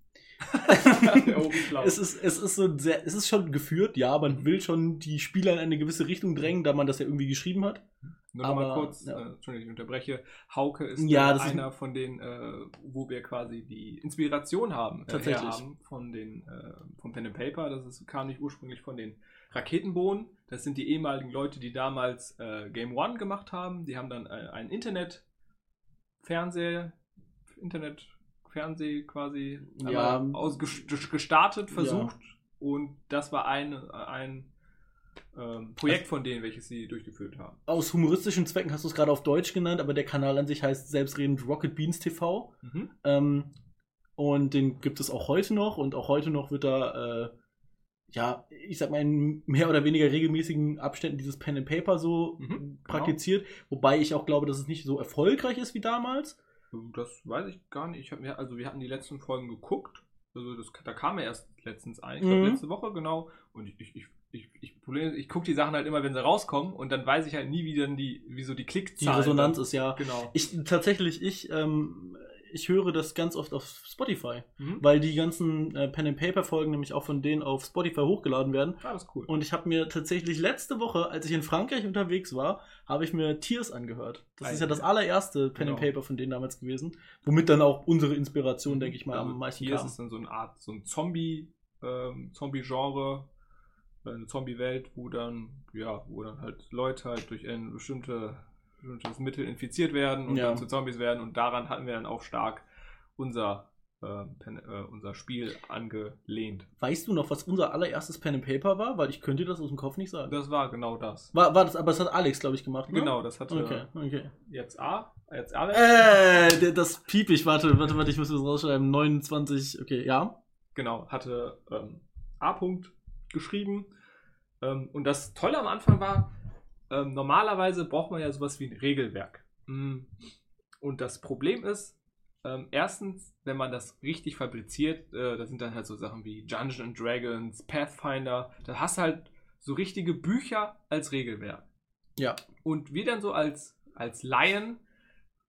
es ist, es ist so sehr, es ist schon geführt, ja, man will schon die Spieler in eine gewisse Richtung drängen, da man das ja irgendwie geschrieben hat. Nur noch mal aber, kurz, ja. äh, Entschuldigung, ich unterbreche. Hauke ist Ja, äh, das ist- einer von denen, äh, wo wir quasi die Inspiration haben, äh, Tatsächlich. herhaben von den, äh, vom Pen and Paper. Das ist, kam nicht ursprünglich von den Raketenbohnen. Das sind die ehemaligen Leute, die damals äh, Game One gemacht haben. Die haben dann äh, ein Internet, Fernseher, Internet, Fernseh quasi Ja. einmal ausges- gestartet, versucht. Und das war ein, ein ähm, Projekt von denen, welches sie durchgeführt haben. Aus humoristischen Zwecken hast du es gerade auf Deutsch genannt, aber der Kanal an sich heißt selbstredend Rocket Beans TV. Mhm. Ähm, und den gibt es auch heute noch und auch heute noch wird da, äh, ja, ich sag mal, in mehr oder weniger regelmäßigen Abständen dieses Pen and Paper so Mhm, praktiziert, wobei ich auch glaube, dass es nicht so erfolgreich ist wie damals. Das weiß ich gar nicht. Ich hab mir, also wir hatten die letzten Folgen geguckt. Also das, da kam er erst letztens ein, ich Mhm. glaube letzte Woche genau. Und ich, ich, ich, ich, ich, ich gucke die Sachen halt immer, wenn sie rauskommen und dann weiß ich halt nie, wie dann die, wie so die Die Klickzahlen. Resonanz ist ja. Genau. Ich tatsächlich, ich, ähm, ich höre das ganz oft auf Spotify, Mhm. weil die ganzen äh, Pen and Paper Folgen nämlich auch von denen auf Spotify hochgeladen werden. Ah, das ist cool. Und ich habe mir tatsächlich letzte Woche, als ich in Frankreich unterwegs war, habe ich mir Tears angehört. Das ist ja das allererste Pen and Genau. Paper von denen damals gewesen. Womit dann auch unsere Inspiration, Mhm. denke ich mal, Also am meisten Hier kam. ist dann so eine Art, so ein Zombie, ähm, Zombie-Genre, äh, eine Zombie-Welt, wo dann, ja, wo dann halt Leute halt durch ein bestimmte, bestimmtes Mittel infiziert werden und Ja. dann zu Zombies werden und daran hatten wir dann auch stark unser, äh, Pen, äh, unser Spiel angelehnt. Weißt du noch, was unser allererstes Pen and Paper war? Weil ich könnte dir das aus dem Kopf nicht sagen. Das war genau das. War, war das, aber das hat Alex, glaube ich, gemacht, ne? Genau, das hatte Okay, okay. jetzt A, jetzt Alex. Äh, das piep ich, warte, warte, warte, ich muss das rausschreiben. 29, okay, ja. genau, hatte ähm, A. -Punkt geschrieben. Ähm, und das Tolle am Anfang war, ähm, normalerweise braucht man ja sowas wie ein Regelwerk. Mm. Und das Problem ist, ähm, erstens, wenn man das richtig fabriziert, äh, das sind dann halt so Sachen wie Dungeons and Dragons, Pathfinder, da hast du halt so richtige Bücher als Regelwerk. Ja. Und wir dann so als, als Laien,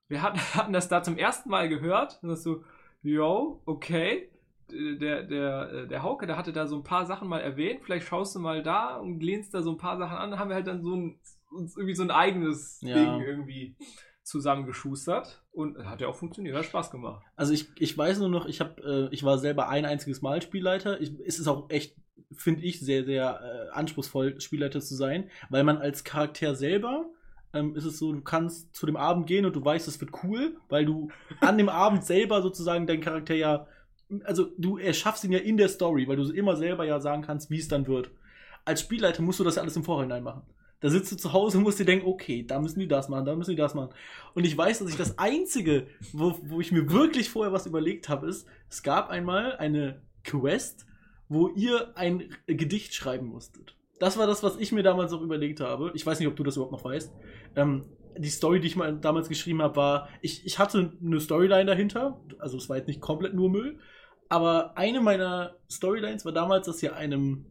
wir hatten, hatten das da zum ersten Mal gehört und das so, yo, okay. Der, der, der Hauke, der hatte da so ein paar Sachen mal erwähnt, vielleicht schaust du mal da und lehnst da so ein paar Sachen an, dann haben wir halt dann so ein, uns irgendwie so ein eigenes Ja. Ding irgendwie zusammengeschustert und hat ja auch funktioniert, hat Spaß gemacht. Also ich, ich weiß nur noch, ich habe, äh, ich war selber ein einziges Mal Spielleiter. Ich, es ist auch echt, finde ich, sehr, sehr äh, anspruchsvoll, Spielleiter zu sein, weil man als Charakter selber ähm, ist es so, du kannst zu dem Abend gehen und du weißt, es wird cool, weil du an dem Abend selber sozusagen deinen Charakter ja, also du erschaffst ihn ja in der Story, weil du immer selber ja sagen kannst, wie es dann wird. Als Spielleiter musst du das ja alles im Vorhinein machen. Da sitzt du zu Hause und musst dir denken, okay, da müssen die das machen, da müssen die das machen. Und ich weiß, dass ich das Einzige, wo, wo ich mir wirklich vorher was überlegt habe, ist, es gab einmal eine Quest, wo ihr ein Gedicht schreiben musstet. Das war das, was ich mir damals auch überlegt habe. Ich weiß nicht, ob du das überhaupt noch weißt. Ähm, die Story, die ich mal damals geschrieben habe, war, ich, ich hatte eine Storyline dahinter. Also es war jetzt nicht komplett nur Müll. Aber eine meiner Storylines war damals, dass ihr einem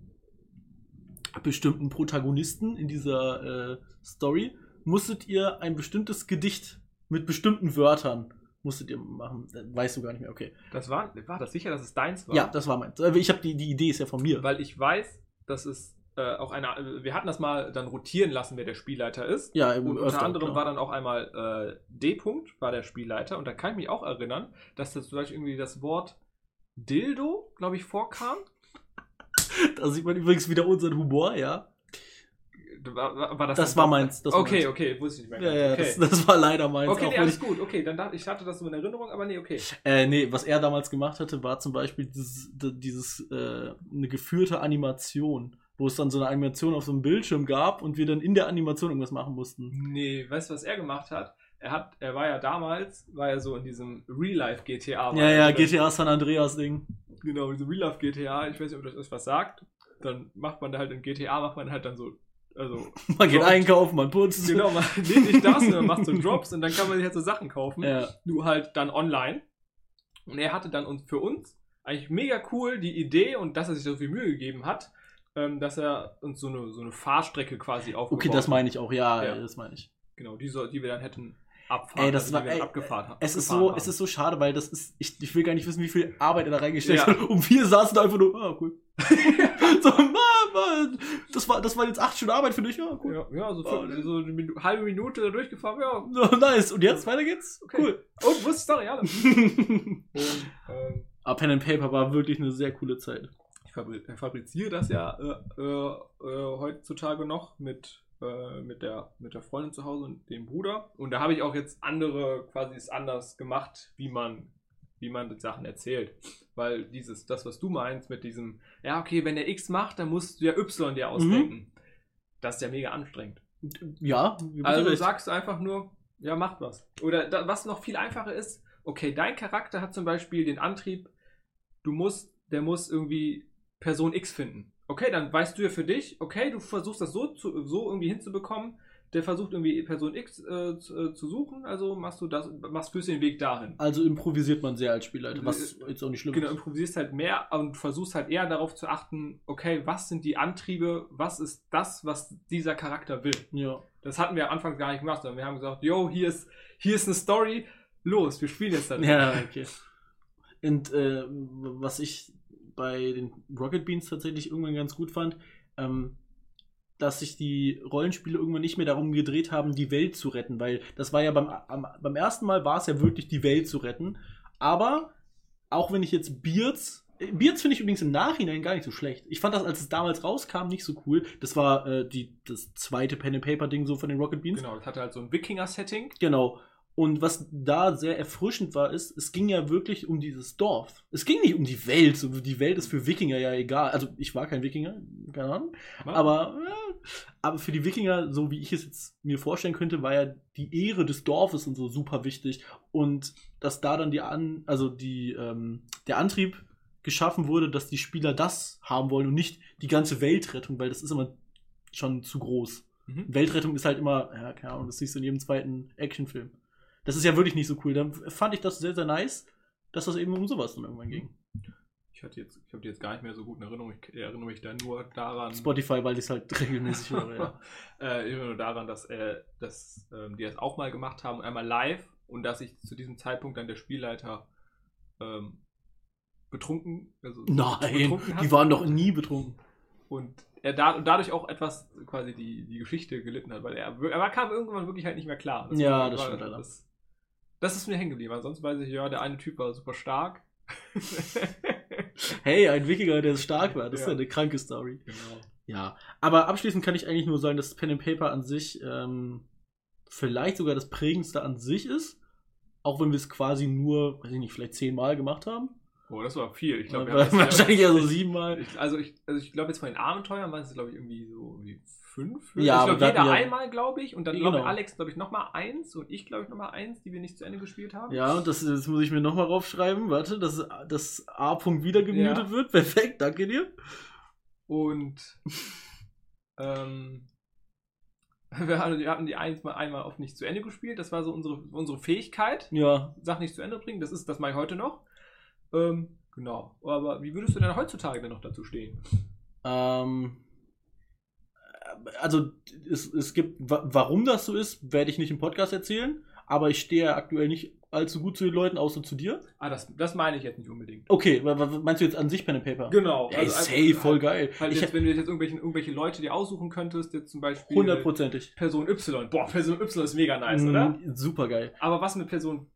bestimmten Protagonisten in dieser äh, Story musstet ihr ein bestimmtes Gedicht mit bestimmten Wörtern musstet ihr machen. Weißt du gar nicht mehr, okay. Das war, war das sicher, dass es deins war? Ja, das war meins. Ich habe die, die Idee ist ja von mir. Weil ich weiß, dass es äh, auch eine, wir hatten das mal dann rotieren lassen, wer der Spielleiter ist. Ja, und öfter, unter anderem klar. war dann auch einmal äh, D. -Punkt, war der Spielleiter und da kann ich mich auch erinnern, dass da zum Beispiel irgendwie das Wort Dildo, glaube ich, vorkam. Da sieht man übrigens wieder unseren Humor, ja. War, war, war das, Das war meins. Das okay, meins. okay, wusste ich nicht mehr. Ja, ja, okay. das, das war leider meins. okay, nee, alles ich, gut. Okay, dann dachte ich hatte das so in Erinnerung, aber nee, okay. äh, nee, was er damals gemacht hatte, war zum Beispiel dieses, dieses äh, eine geführte Animation, wo es dann so eine Animation auf so einem Bildschirm gab und wir dann in der Animation irgendwas machen mussten. Nee, weißt du, was er gemacht hat? Er hat, er war ja damals, war er so in diesem Real-Life GTA. Ja, ja, GTA San Andreas Ding. Genau, diese Real Life GTA, ich weiß nicht, ob das was sagt. Dann macht man da halt in GTA, macht man halt dann so, also, Man geht Droppt. einkaufen, man putzt. genau, man nee, nicht das, sondern macht so Drops und dann kann man sich halt so Sachen kaufen. Ja. Nur halt dann online. Und er hatte dann uns für uns eigentlich mega cool die Idee und dass er sich so viel Mühe gegeben hat, ähm, dass er uns so eine, so eine Fahrstrecke quasi aufgebaut Okay, das meine ich auch, ja, Ja. das meine ich. Genau, die, so, die wir dann hätten abfahren, Ey, das also war- die wir ey, abgefahren. Es ist so, haben. es ist so schade, weil das ist, ich, ich will gar nicht wissen, wie viel Arbeit er da reingestellt Ja. hat. Und wir saßen da einfach nur, ah, cool. so, Mama, das war, das war jetzt acht Stunden Arbeit für dich, ja, cool. Ja, ja so, Oh, fünf, so eine Minu halbe Minute da durchgefahren, ja. So, nice. Und jetzt, weiter geht's? Okay. Cool. Und, wo ist Story? Ja. Und, ähm, Aber Pen and Paper war wirklich eine sehr coole Zeit. Ich fabri fabriziere das ja äh, äh, äh, heutzutage noch mit, äh, mit, der, mit der Freundin zu Hause und dem Bruder. Und da habe ich auch jetzt andere, quasi es anders gemacht, wie man, wie man die Sachen erzählt. Weil dieses, das, was du meinst mit diesem, ja, okay, wenn der X macht, dann musst du ja Y dir ausdenken. Das ist ja mega anstrengend. Ja, Also recht. sagst du einfach nur, ja, macht was. Oder da, was noch viel einfacher ist, okay, dein Charakter hat zum Beispiel den Antrieb, du musst, der muss irgendwie Person X finden. Okay, dann weißt du ja für dich, okay, du versuchst das so, zu, so irgendwie hinzubekommen, der versucht irgendwie Person X äh, zu, äh, zu suchen, also machst du das, machst führst den Weg dahin. Also improvisiert man sehr als Spielleiter, was jetzt auch nicht schlimm Genau, ist. improvisierst halt mehr und versuchst halt eher darauf zu achten, okay, was sind die Antriebe, was ist das, was dieser Charakter will. Ja. Das hatten wir am Anfang gar nicht gemacht, sondern wir haben gesagt, yo, hier ist, hier ist eine Story, los, wir spielen jetzt dann. Ja, okay. Und äh, was ich bei den Rocket Beans tatsächlich irgendwann ganz gut fand, ähm, dass sich die Rollenspiele irgendwann nicht mehr darum gedreht haben, die Welt zu retten, weil das war ja beim, am, beim ersten Mal war es ja wirklich die Welt zu retten. Aber auch wenn ich jetzt Beards, Beards finde ich übrigens im Nachhinein gar nicht so schlecht. Ich fand das, als es damals rauskam, nicht so cool. Das war äh, die, das zweite Pen and Paper Ding so von den Rocket Beans. Genau, das hatte halt so ein Wikinger-Setting. Genau. Und was da sehr erfrischend war, ist, es ging ja wirklich um dieses Dorf. Es ging nicht um die Welt. So, die Welt ist für Wikinger ja egal. Also ich war kein Wikinger, keine Ahnung. Aber, äh, aber für die Wikinger, so wie ich es jetzt mir vorstellen könnte, war ja die Ehre des Dorfes und so super wichtig. Und dass da dann die An also die, ähm, der Antrieb geschaffen wurde, dass die Spieler das haben wollen und nicht die ganze Weltrettung, weil das ist immer schon zu groß. Mhm. Weltrettung ist halt immer, ja, keine Ahnung, das siehst du in jedem zweiten Actionfilm. Das ist ja wirklich nicht so cool. Dann fand ich das sehr, sehr nice, dass das eben um sowas dann irgendwann ging. Ich hatte jetzt, ich habe die jetzt gar nicht mehr so gut in Erinnerung. Ich erinnere mich da nur daran. Spotify, weil ich es halt regelmäßig höre, ja. äh, ich erinnere nur daran, dass, äh, dass ähm, die das auch mal gemacht haben, einmal live und dass ich zu diesem Zeitpunkt dann der Spielleiter ähm, betrunken, also Nein, betrunken die waren doch nie betrunken. Und er da, dadurch auch etwas quasi die, die Geschichte gelitten hat, weil er, er kam irgendwann wirklich halt nicht mehr klar. Das ja, war, das stimmt. Das, das ist mir hängen geblieben. Ansonsten weiß ich, ja, der eine Typ war super stark. hey, ein Wikinger, der stark war. Das ja. ist ja eine kranke Story. Genau. Ja, aber abschließend kann ich eigentlich nur sagen, dass Pen and Paper an sich ähm, vielleicht sogar das prägendste an sich ist. Auch wenn wir es quasi nur, weiß ich nicht, vielleicht zehnmal gemacht haben. Oh, das war viel. Ich glaube, ja, wahrscheinlich ja so siebenmal. Ich, also ich, also ich glaube jetzt von den Abenteuern waren es glaube ich irgendwie so wie fünf. Ja, ich glaube jeder ja, einmal, glaube ich, und dann glaube genau. Alex glaube ich nochmal eins und ich glaube ich nochmal eins, die wir nicht zu Ende gespielt haben. Ja, und das, das muss ich mir nochmal raufschreiben. Warte, dass das A-Punkt wieder gemutet ja. wird. Perfekt, danke dir. Und ähm, wir hatten die eins mal einmal oft nicht zu Ende gespielt. Das war so unsere, unsere Fähigkeit. Ja. Sachen nicht zu Ende bringen. Das ist, das mache ich heute noch. Ähm, genau. Aber wie würdest du denn heutzutage denn noch dazu stehen? Ähm, also es, es gibt, warum das so ist, werde ich nicht im Podcast erzählen, aber ich stehe aktuell nicht allzu gut zu den Leuten, außer zu dir. Ah, das, das meine ich jetzt nicht unbedingt. Okay, meinst du jetzt an sich Pen and Paper? Genau. Ey, also, safe, voll halt, geil. Halt jetzt, wenn du jetzt irgendwelche, irgendwelche Leute dir aussuchen könntest, jetzt zum Beispiel hundertprozentig Person Y. Boah, Person Y ist mega nice, mm, oder? Super geil. Aber was mit Person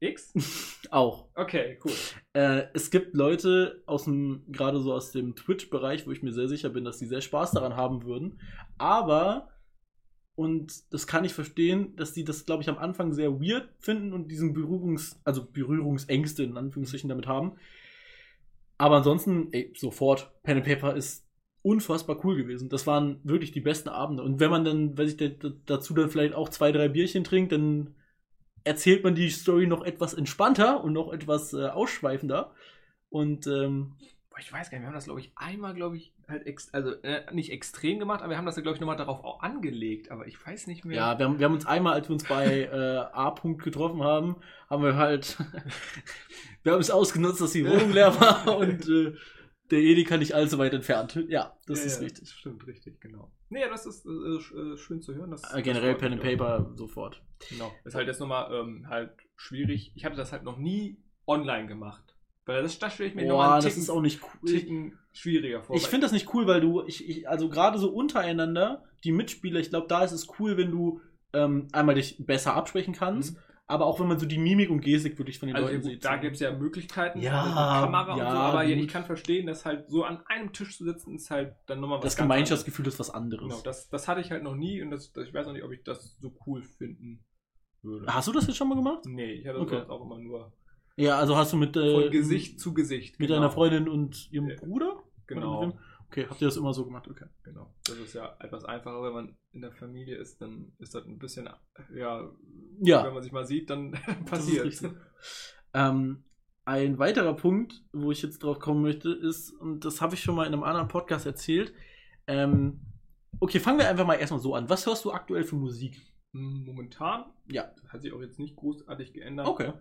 X? Auch. Okay, cool. Äh, es gibt Leute aus dem, gerade so aus dem Twitch-Bereich, wo ich mir sehr sicher bin, dass die sehr Spaß daran haben würden. Aber, und das kann ich verstehen, dass die das, glaube ich, am Anfang sehr weird finden und diesen Berührungs-, also Berührungsängste in Anführungszeichen damit haben. Aber ansonsten, ey, sofort, Pen and Paper ist unfassbar cool gewesen. Das waren wirklich die besten Abende. Und wenn man dann, weiß ich, dazu dann vielleicht auch zwei, drei Bierchen trinkt, dann erzählt man die Story noch etwas entspannter und noch etwas äh, ausschweifender. Und ähm, Boah, ich weiß gar nicht, wir haben das, glaube ich, einmal, glaube ich, halt, also äh, nicht extrem gemacht, aber wir haben das, glaube ich, nochmal darauf auch angelegt, aber ich weiß nicht mehr. Ja, wir haben, wir haben uns einmal, als wir uns bei äh, A-Punkt getroffen haben, haben wir halt, wir haben es ausgenutzt, dass die Wohnung leer war und äh, der Edeka nicht allzu weit entfernt. Ja, das ja, ist ja, richtig. Stimmt, richtig, genau. Nee, das ist äh, schön zu hören. Das, äh, generell Pen and Paper auch. sofort. Genau. Ist halt jetzt nochmal ähm, halt schwierig. Ich hatte das halt noch nie online gemacht. Weil das, das stelle ich mir nochmal einen Ticken, ist auch nicht cool. Ticken schwieriger vor. Ich finde das nicht cool, weil du, ich, ich also gerade so untereinander, die Mitspieler, ich glaube, da ist es cool, wenn du ähm, einmal dich besser absprechen kannst. Mhm. Aber auch wenn man so die Mimik und Gestik wirklich von den also Leuten gut, sieht. Da gibt es ja Möglichkeiten ja, mit Kamera ja, und so, aber gut. ich kann verstehen, dass halt so an einem Tisch zu sitzen, ist halt dann nochmal was Das Gemeinschaftsgefühl ist was anderes. Genau, das, das hatte ich halt noch nie und das, das, ich weiß auch nicht, ob ich das so cool finden würde. Hast du das jetzt schon mal gemacht? Nee, ich hatte okay. das auch immer nur ja, also hast du mit. Äh, Von Gesicht zu Gesicht. Mit genau. deiner Freundin und ihrem ja. Bruder? Genau. Okay, habt ihr das immer so gemacht? Okay. Genau. Das ist ja etwas einfacher, wenn man in der Familie ist, dann ist das ein bisschen, ja, ja. wenn man sich mal sieht, dann passiert. ähm, ein weiterer Punkt, wo ich jetzt drauf kommen möchte, ist, und das habe ich schon mal in einem anderen Podcast erzählt, ähm, okay, fangen wir einfach mal erstmal so an. Was hörst du aktuell für Musik? Momentan? Ja. Hat sich auch jetzt nicht großartig geändert. Okay.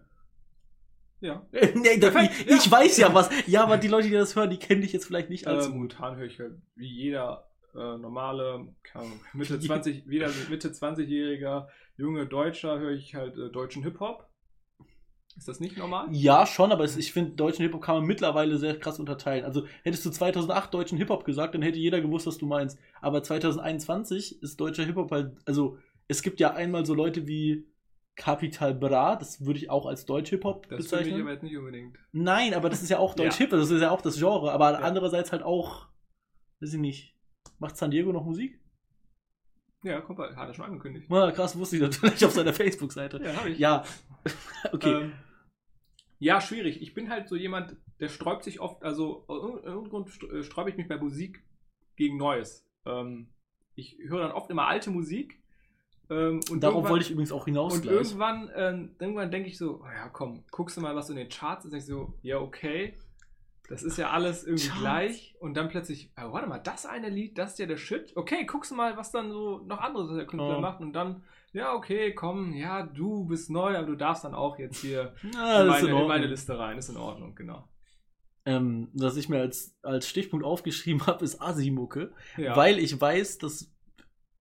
Ja. nee, das, ich, ja. ich weiß ja was. Ja, aber die Leute, die das hören, die kennen dich jetzt vielleicht nicht als. Äh, momentan höre ich halt wie jeder äh, normale, Mitte 20, wieder Mitte 20-jähriger junge Deutscher höre ich halt äh, deutschen Hip-Hop. Ist das nicht normal? Ja, schon, aber es, ich finde, deutschen Hip-Hop kann man mittlerweile sehr krass unterteilen. Also hättest du 2008 deutschen Hip-Hop gesagt, dann hätte jeder gewusst, was du meinst. Aber 2021 ist deutscher Hip-Hop halt, also es gibt ja einmal so Leute wie Capital Bra, das würde ich auch als Deutsch-Hip-Hop bezeichnen. Das finde ich aber jetzt nicht unbedingt. Nein, aber das ist ja auch Deutsch-Hip, ja. das ist ja auch das Genre, aber ja. andererseits halt auch, weiß ich nicht, macht San Diego noch Musik? Ja, kommt hat er schon angekündigt. Na, krass, wusste ich natürlich auf seiner Facebook-Seite. Ja, habe ich. Ja, okay. Ähm, ja, schwierig. Ich bin halt so jemand, der sträubt sich oft, also aus irgendeinem Grund äh, sträube ich mich bei Musik gegen Neues. Ähm, ich höre dann oft immer alte Musik ähm, und Darauf wollte ich übrigens auch hinaus. Und gleich. irgendwann, ähm, irgendwann denke ich so, oh ja komm, guckst du mal, was in den Charts ist. Und ich so, ja okay, das ist ja alles irgendwie Charts. gleich. Und dann plötzlich, oh, warte mal, das eine Lied, das ist ja der Shit. Okay, guckst du mal, was dann so noch anderes der Künstler oh. macht. Und dann, ja okay, komm, ja du bist neu, aber du darfst dann auch jetzt hier ja, in, meine, in, in meine Liste rein. Ist in Ordnung, genau. Ähm, was ich mir als, als Stichpunkt aufgeschrieben habe, ist Asimucke. Ja. Weil ich weiß, dass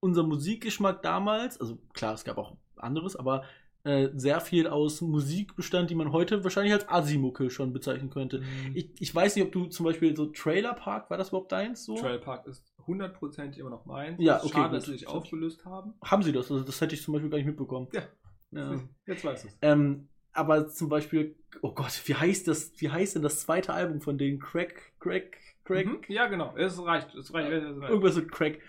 unser Musikgeschmack damals, also klar, es gab auch anderes, aber äh, sehr viel aus Musik bestand, die man heute wahrscheinlich als Asimucke schon bezeichnen könnte. Mhm. Ich, ich weiß nicht, ob du zum Beispiel so Trailer Park, war das überhaupt deins? So? Trailer Park ist hundertprozentig immer noch meins. Ja, okay, Schade, gut. dass sie sich aufgelöst haben. Haben sie das? Also das hätte ich zum Beispiel gar nicht mitbekommen. Ja. ja. Jetzt weißt du es. Ähm, aber zum Beispiel, oh Gott, wie heißt das, wie heißt denn das zweite Album von denen? Crack, Crack, Crack? Mhm. Ja, genau. Es reicht. Es reicht. Es reicht. Irgendwas mit Crack.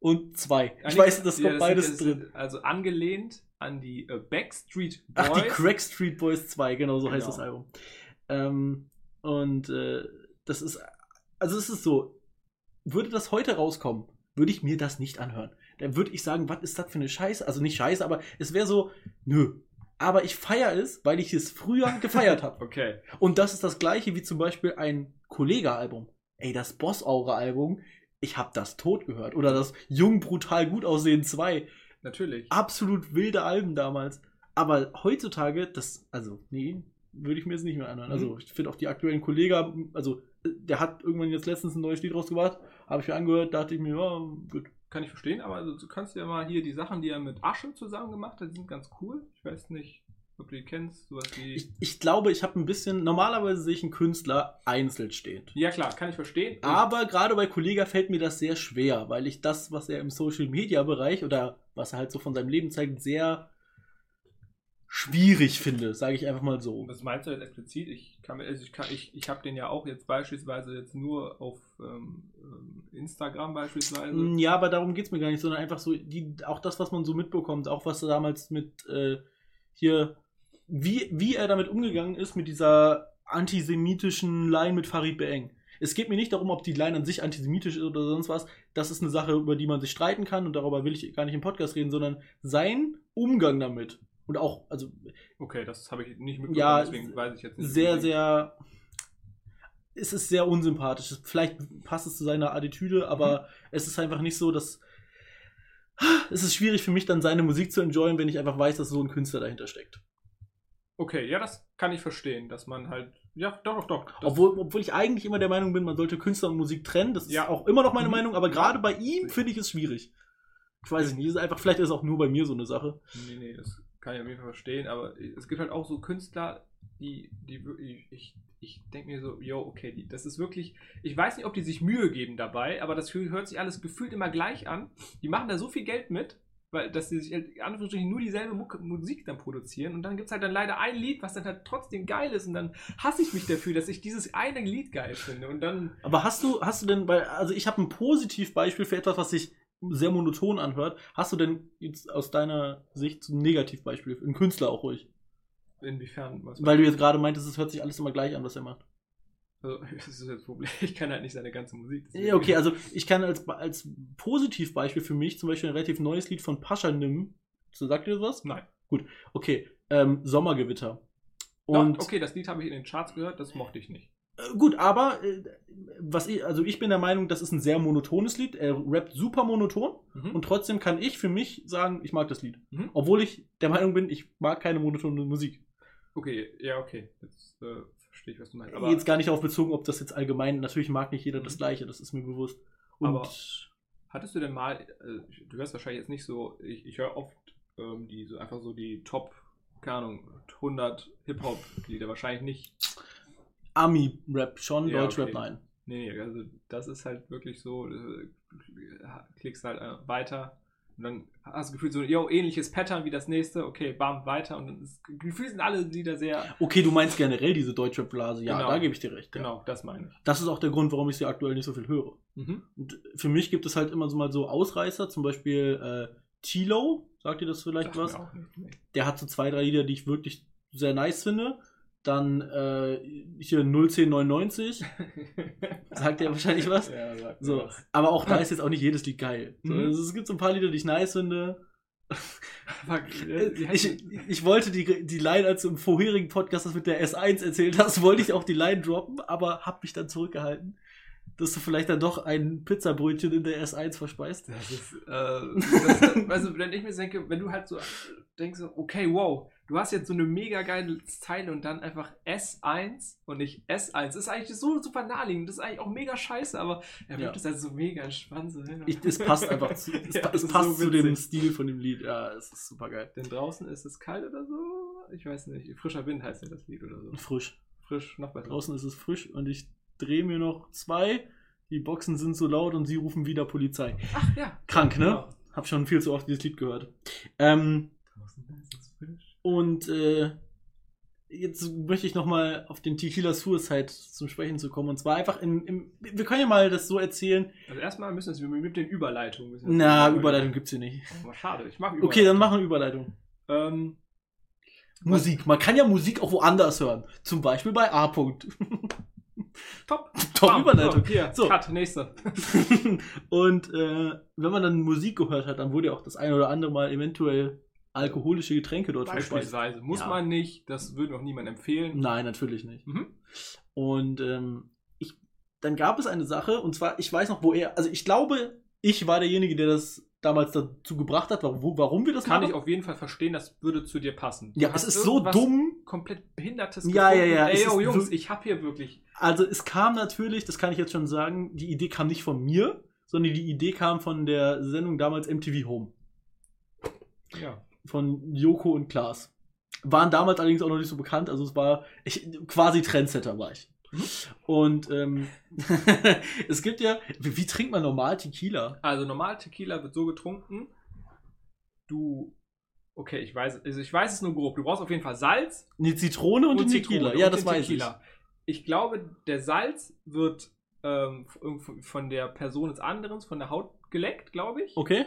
Und zwei. Ich Eigentlich- weiß, das ja, kommt beides sind- drin. sind Also angelehnt an die äh, Backstreet Boys. Ach, die Crack Street Boys 2, genau so heißt Genau. das Album. Ähm, und äh, das ist, also es ist so, würde das heute rauskommen, würde ich mir das nicht anhören. Dann würde ich sagen, was ist das für eine Scheiße? Also nicht Scheiße, aber es wäre so, nö. Aber ich feiere es, weil ich es früher gefeiert habe. Okay. Und das ist das gleiche wie zum Beispiel ein Kollega-Album. Ey, das Boss-Aura-Album, ich habe das tot gehört. Oder das Jung, brutal, gut aussehen 2 Natürlich. absolut wilde Alben damals. Aber heutzutage, das, also, nee, würde ich mir jetzt nicht mehr anhören. Mhm. Also, ich finde auch die aktuellen Kollegen, also, der hat irgendwann jetzt letztens ein neues Lied rausgebracht, habe ich mir angehört, dachte ich mir, ja, gut. Kann ich verstehen, aber also, du kannst ja mal hier die Sachen, die er mit Asche zusammen gemacht hat, die sind ganz cool. Ich weiß nicht, ob du die kennst. Sowas wie. Ich, ich glaube, ich habe ein bisschen, normalerweise sehe ich einen Künstler einzeln stehend. ja, klar, kann ich verstehen. Aber gerade bei Kollega fällt mir das sehr schwer, weil ich das, was er im Social Media Bereich oder was er halt so von seinem Leben zeigt, sehr schwierig finde, sage ich einfach mal so. Was meinst du jetzt explizit? Ich kann also ich, kann, ich, ich habe den ja auch jetzt beispielsweise jetzt nur auf ähm, ähm, Instagram beispielsweise. Mm, Ja, aber darum geht es mir gar nicht, sondern einfach so, die, auch das, was man so mitbekommt, auch was er damals mit äh, hier, wie, wie er damit umgegangen ist, mit dieser antisemitischen Line mit Farid Beeng. Es geht mir nicht darum, ob die Line an sich antisemitisch ist oder sonst was. Das ist eine Sache, über die man sich streiten kann und darüber will ich gar nicht im Podcast reden, sondern sein Umgang damit. Und auch, also Okay, das habe ich nicht mitbekommen, Ja, deswegen weiß ich jetzt nicht. sehr, sehr. Es ist sehr unsympathisch. Vielleicht passt es zu seiner Attitüde, aber es ist einfach nicht so, dass. Es ist schwierig für mich, dann seine Musik zu enjoyen, wenn ich einfach weiß, dass so ein Künstler dahinter steckt. Okay, ja, das kann ich verstehen, dass man halt. Ja, doch, doch, doch. Obwohl, obwohl ich eigentlich immer der Meinung bin, man sollte Künstler und Musik trennen. Das ist Ja. auch immer noch meine Mhm. Meinung, aber gerade bei ihm finde ich es schwierig. Ich weiß es nicht. Ist einfach, vielleicht ist es auch nur bei mir so eine Sache. Nee, nee, das kann ich auf jeden Fall verstehen, aber es gibt halt auch so Künstler, die, die ich, ich denke mir so, yo, okay, die, das ist wirklich, ich weiß nicht, ob die sich Mühe geben dabei, aber das hört sich alles gefühlt immer gleich an. Die machen da so viel Geld mit, weil, dass sie sich halt in Anführungsstrichen nur dieselbe Musik dann produzieren und dann gibt es halt dann leider ein Lied, was dann halt trotzdem geil ist und dann hasse ich mich dafür, dass ich dieses eine Lied geil finde und dann, Aber hast du, hast du denn, weil, also ich habe ein Positivbeispiel für etwas, was sich sehr monoton anhört. Hast du denn jetzt aus deiner Sicht ein Negativbeispiel, ein Künstler auch ruhig? inwiefern, was Weil du jetzt gerade meintest, es hört sich alles immer gleich an, was er macht. Also, das ist das Problem, ich kann halt nicht seine ganze Musik. Ja, okay, also ich kann als, als Positivbeispiel für mich zum Beispiel ein relativ neues Lied von Pascha Nim. So, sagt ihr was? Nein. Okay, ähm, Sommergewitter. Und Und okay, das Lied habe ich in den Charts gehört, das mochte ich nicht. Äh, Gut, aber äh, was ich, also ich bin der Meinung, das ist ein sehr monotones Lied. Er rappt super monoton Mhm. und trotzdem kann ich für mich sagen, ich mag das Lied. Mhm. Obwohl ich der Meinung bin, ich mag keine monotone Musik. Okay, ja, okay. Jetzt äh, verstehe ich, was du meinst. Aber jetzt gar nicht darauf bezogen, ob das jetzt allgemein, natürlich mag nicht jeder das Mhm. Gleiche, das ist mir bewusst. Und Aber- hattest du denn mal, äh, du hörst wahrscheinlich jetzt nicht so, ich, ich höre oft ähm, die so einfach so die Top, keine Ahnung, 100 Hip-Hop-Lieder, wahrscheinlich nicht. Ami-Rap schon, Ja, Deutsch-Rap okay. nein. Nee, nee, also das ist halt wirklich so, äh, klickst halt äh, weiter und dann hast du gefühlt so, yo, ähnliches Pattern wie das nächste, okay, bam, weiter und dann ist, gefühlt sind alle Lieder sehr, Okay, du meinst generell diese Deutschrap-Blase, ja, Genau. da gebe ich dir recht. Ja. genau, das meine ich. Das ist auch der Grund, warum ich sie aktuell nicht so viel höre. Mhm. Und für mich gibt es halt immer so mal so Ausreißer, zum Beispiel äh, Tilo, sagt ihr das vielleicht mir was? nicht, nee. Der hat so zwei, drei Lieder, die ich wirklich sehr nice finde. Dann äh, hier 01099, sagt ja wahrscheinlich was. Ja, sagt So, was. aber auch da ist jetzt auch nicht jedes Lied geil. So, Mhm. also es gibt so ein paar Lieder, die ich nice finde. Aber, äh, Ich, ich wollte die, die Line, als du im vorherigen Podcast das mit der S1 erzählt hast, wollte ich auch die Line droppen, aber hab mich dann zurückgehalten, dass du vielleicht dann doch ein Pizzabrötchen in der S1 verspeist. Das ist, äh, das, also, wenn ich mir denke, wenn du halt so denkst, okay, wow, du hast jetzt so eine mega geile Zeile und dann einfach S1 und nicht S1. Das ist eigentlich so super naheliegend, das ist eigentlich auch mega scheiße, aber er wirkt es halt so mega entspannt so hin. Ich, es passt einfach zu, es, Ja, das es ist passt so zu dem. Stil von dem Lied. Ja, es ist super geil. Denn draußen ist es kalt oder so? Ich weiß nicht. Frischer Wind heißt ja das Lied oder so. Frisch. Frisch, noch besser. Draußen ist es frisch und ich drehe mir noch zwei Die Boxen sind so laut und sie rufen wieder Polizei. Ach ja. Krank, ne? Genau. Hab schon viel zu oft dieses Lied gehört. Ähm, und äh, jetzt möchte ich nochmal auf den Tequila Suicide zum Sprechen zu kommen. Und zwar einfach in, im. Wir können ja mal das so erzählen. Also erstmal müssen wir mit den Überleitungen. Na, Überleitung gibt's hier nicht. Oh, schade, ich mag Überleitung. Okay, dann machen wir Überleitung. Ähm, Musik. Man kann ja Musik auch woanders hören. Zum Beispiel bei A. -Punkt. top. Top Bam, Überleitung. So, hier, So. Cut, nächste. und äh, wenn man dann Musik gehört hat, dann wurde ja auch das ein oder andere Mal eventuell alkoholische Getränke dort. Beispielsweise. Muss Ja. man nicht, das würde auch niemand empfehlen. Nein, natürlich nicht. Mhm. Und ähm, ich, dann gab es eine Sache, und zwar, ich weiß noch, wo er, also ich glaube, ich war derjenige, der das damals dazu gebracht hat, warum, warum wir das Kann machen. ich auf jeden Fall verstehen, das würde zu dir passen. Du ja, es ist so dumm. Komplett behindertes Ja, ja, gefunden. ja, es Ey, oh Jungs, ich hab hier wirklich. Also es kam natürlich, das kann ich jetzt schon sagen, die Idee kam nicht von mir, sondern die Idee kam von der Sendung damals MTV Home. Ja. Von Joko und Klaas. Waren damals allerdings auch noch nicht so bekannt, also es war ich, quasi Trendsetter war ich. Und ähm, es gibt ja, wie, wie trinkt man normal Tequila? Also normal Tequila wird so getrunken. Du. Okay, ich weiß, also ich weiß es nur grob. Du brauchst auf jeden Fall Salz Eine Zitrone und, Zitrone Tequila. Ja, und das weiß Tequila. ich. Ich glaube, der Salz wird ähm, von- der Person des anderen, von der Haut geleckt, glaube ich. Okay.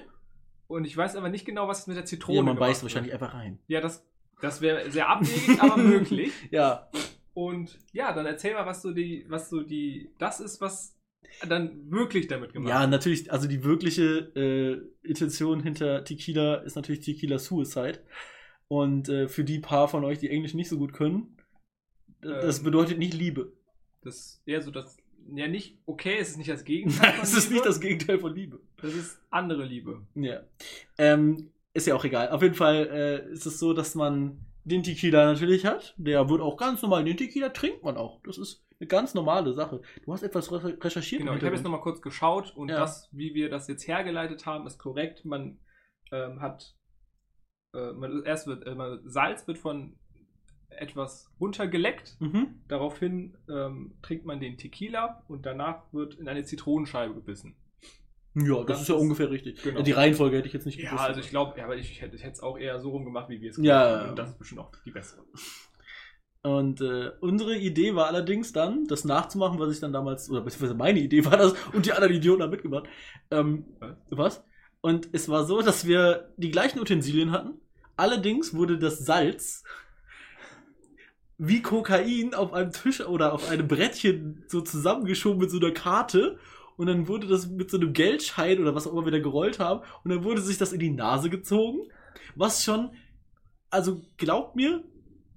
Und ich weiß aber nicht genau, was es mit der Zitrone Ja, man beißt wird. wahrscheinlich einfach rein. Ja, das, das wäre sehr abwegig, aber möglich. Ja, Und ja, dann erzähl mal, was so die, was so die, das ist, was dann wirklich damit gemacht ja, wird. natürlich, also die wirkliche äh, Intention hinter Tequila ist natürlich Tequila Suicide. Und äh, für die paar von euch, die Englisch nicht so gut können, das Ähm. bedeutet nicht Liebe. Das ist eher so das, ja nicht, okay, es ist nicht das Gegenteil von Es ist nicht das Gegenteil von Liebe. Das ist andere Liebe. Ja. Ähm, ist ja auch egal. Auf jeden Fall äh, ist es so, dass man den Tequila natürlich hat. Der wird auch ganz normal. Den Tequila trinkt man auch. Das ist eine ganz normale Sache. Du hast etwas re recherchiert. Genau, ich habe jetzt nochmal kurz geschaut und Ja. das, wie wir das jetzt hergeleitet haben, ist korrekt. Man ähm, hat, äh, man, erst wird, äh, Salz wird von etwas runtergeleckt. Mhm. Daraufhin ähm, trinkt man den Tequila und danach wird in eine Zitronenscheibe gebissen. Ja, das, Das ist ja ist- ungefähr richtig. genau. Ja, die Reihenfolge hätte ich jetzt nicht Ja, gewusst. also ich glaube, ja, aber ich hätte es auch eher so rum gemacht, wie wir es Ja, gemacht haben. ja. Und das ist bestimmt auch die bessere. Und äh, unsere Idee war allerdings dann, das nachzumachen, was ich dann damals, oder beziehungsweise meine Idee war das, und die anderen Idioten haben mitgemacht. Ähm, Was? was? Und es war so, dass wir die gleichen Utensilien hatten. Allerdings wurde das Salz wie Kokain auf einem Tisch oder auf einem Brettchen so zusammengeschoben mit so einer Karte. Und dann wurde das mit so einem Geldschein oder was auch immer wir da gerollt haben. Und dann wurde sich das in die Nase gezogen. Was schon, also glaubt mir,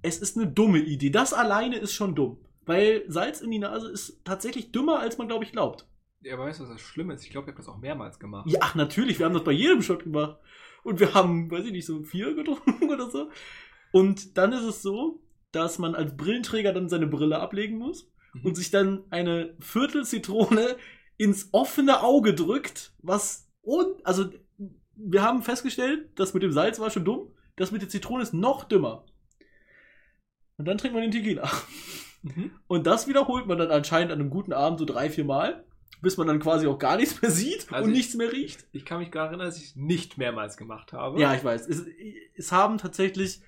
es ist eine dumme Idee. Das alleine ist schon dumm. Weil Salz in die Nase ist tatsächlich dümmer, als man, glaube ich, glaubt. Ja, aber weißt du, was das Schlimme ist? Ich glaube, ich habe das auch mehrmals gemacht. Ja, ach, natürlich, wir haben das bei jedem Shot gemacht. Und wir haben, weiß ich nicht, so vier getrunken oder so. Und dann ist es so, dass man als Brillenträger dann seine Brille ablegen muss Mhm. und sich dann eine Viertelzitrone ins offene Auge drückt, was und also wir haben festgestellt, das mit dem Salz war schon dumm, das mit der Zitrone ist noch dümmer. Und dann trinkt man den Tequila. Mhm. Und das wiederholt man dann anscheinend an einem guten Abend so drei, vier Mal, bis man dann quasi auch gar nichts mehr sieht Also und ich- nichts mehr riecht. Ich kann mich gar erinnern, dass ich es nicht mehrmals gemacht habe. Ja, ich weiß. Es, es haben tatsächlich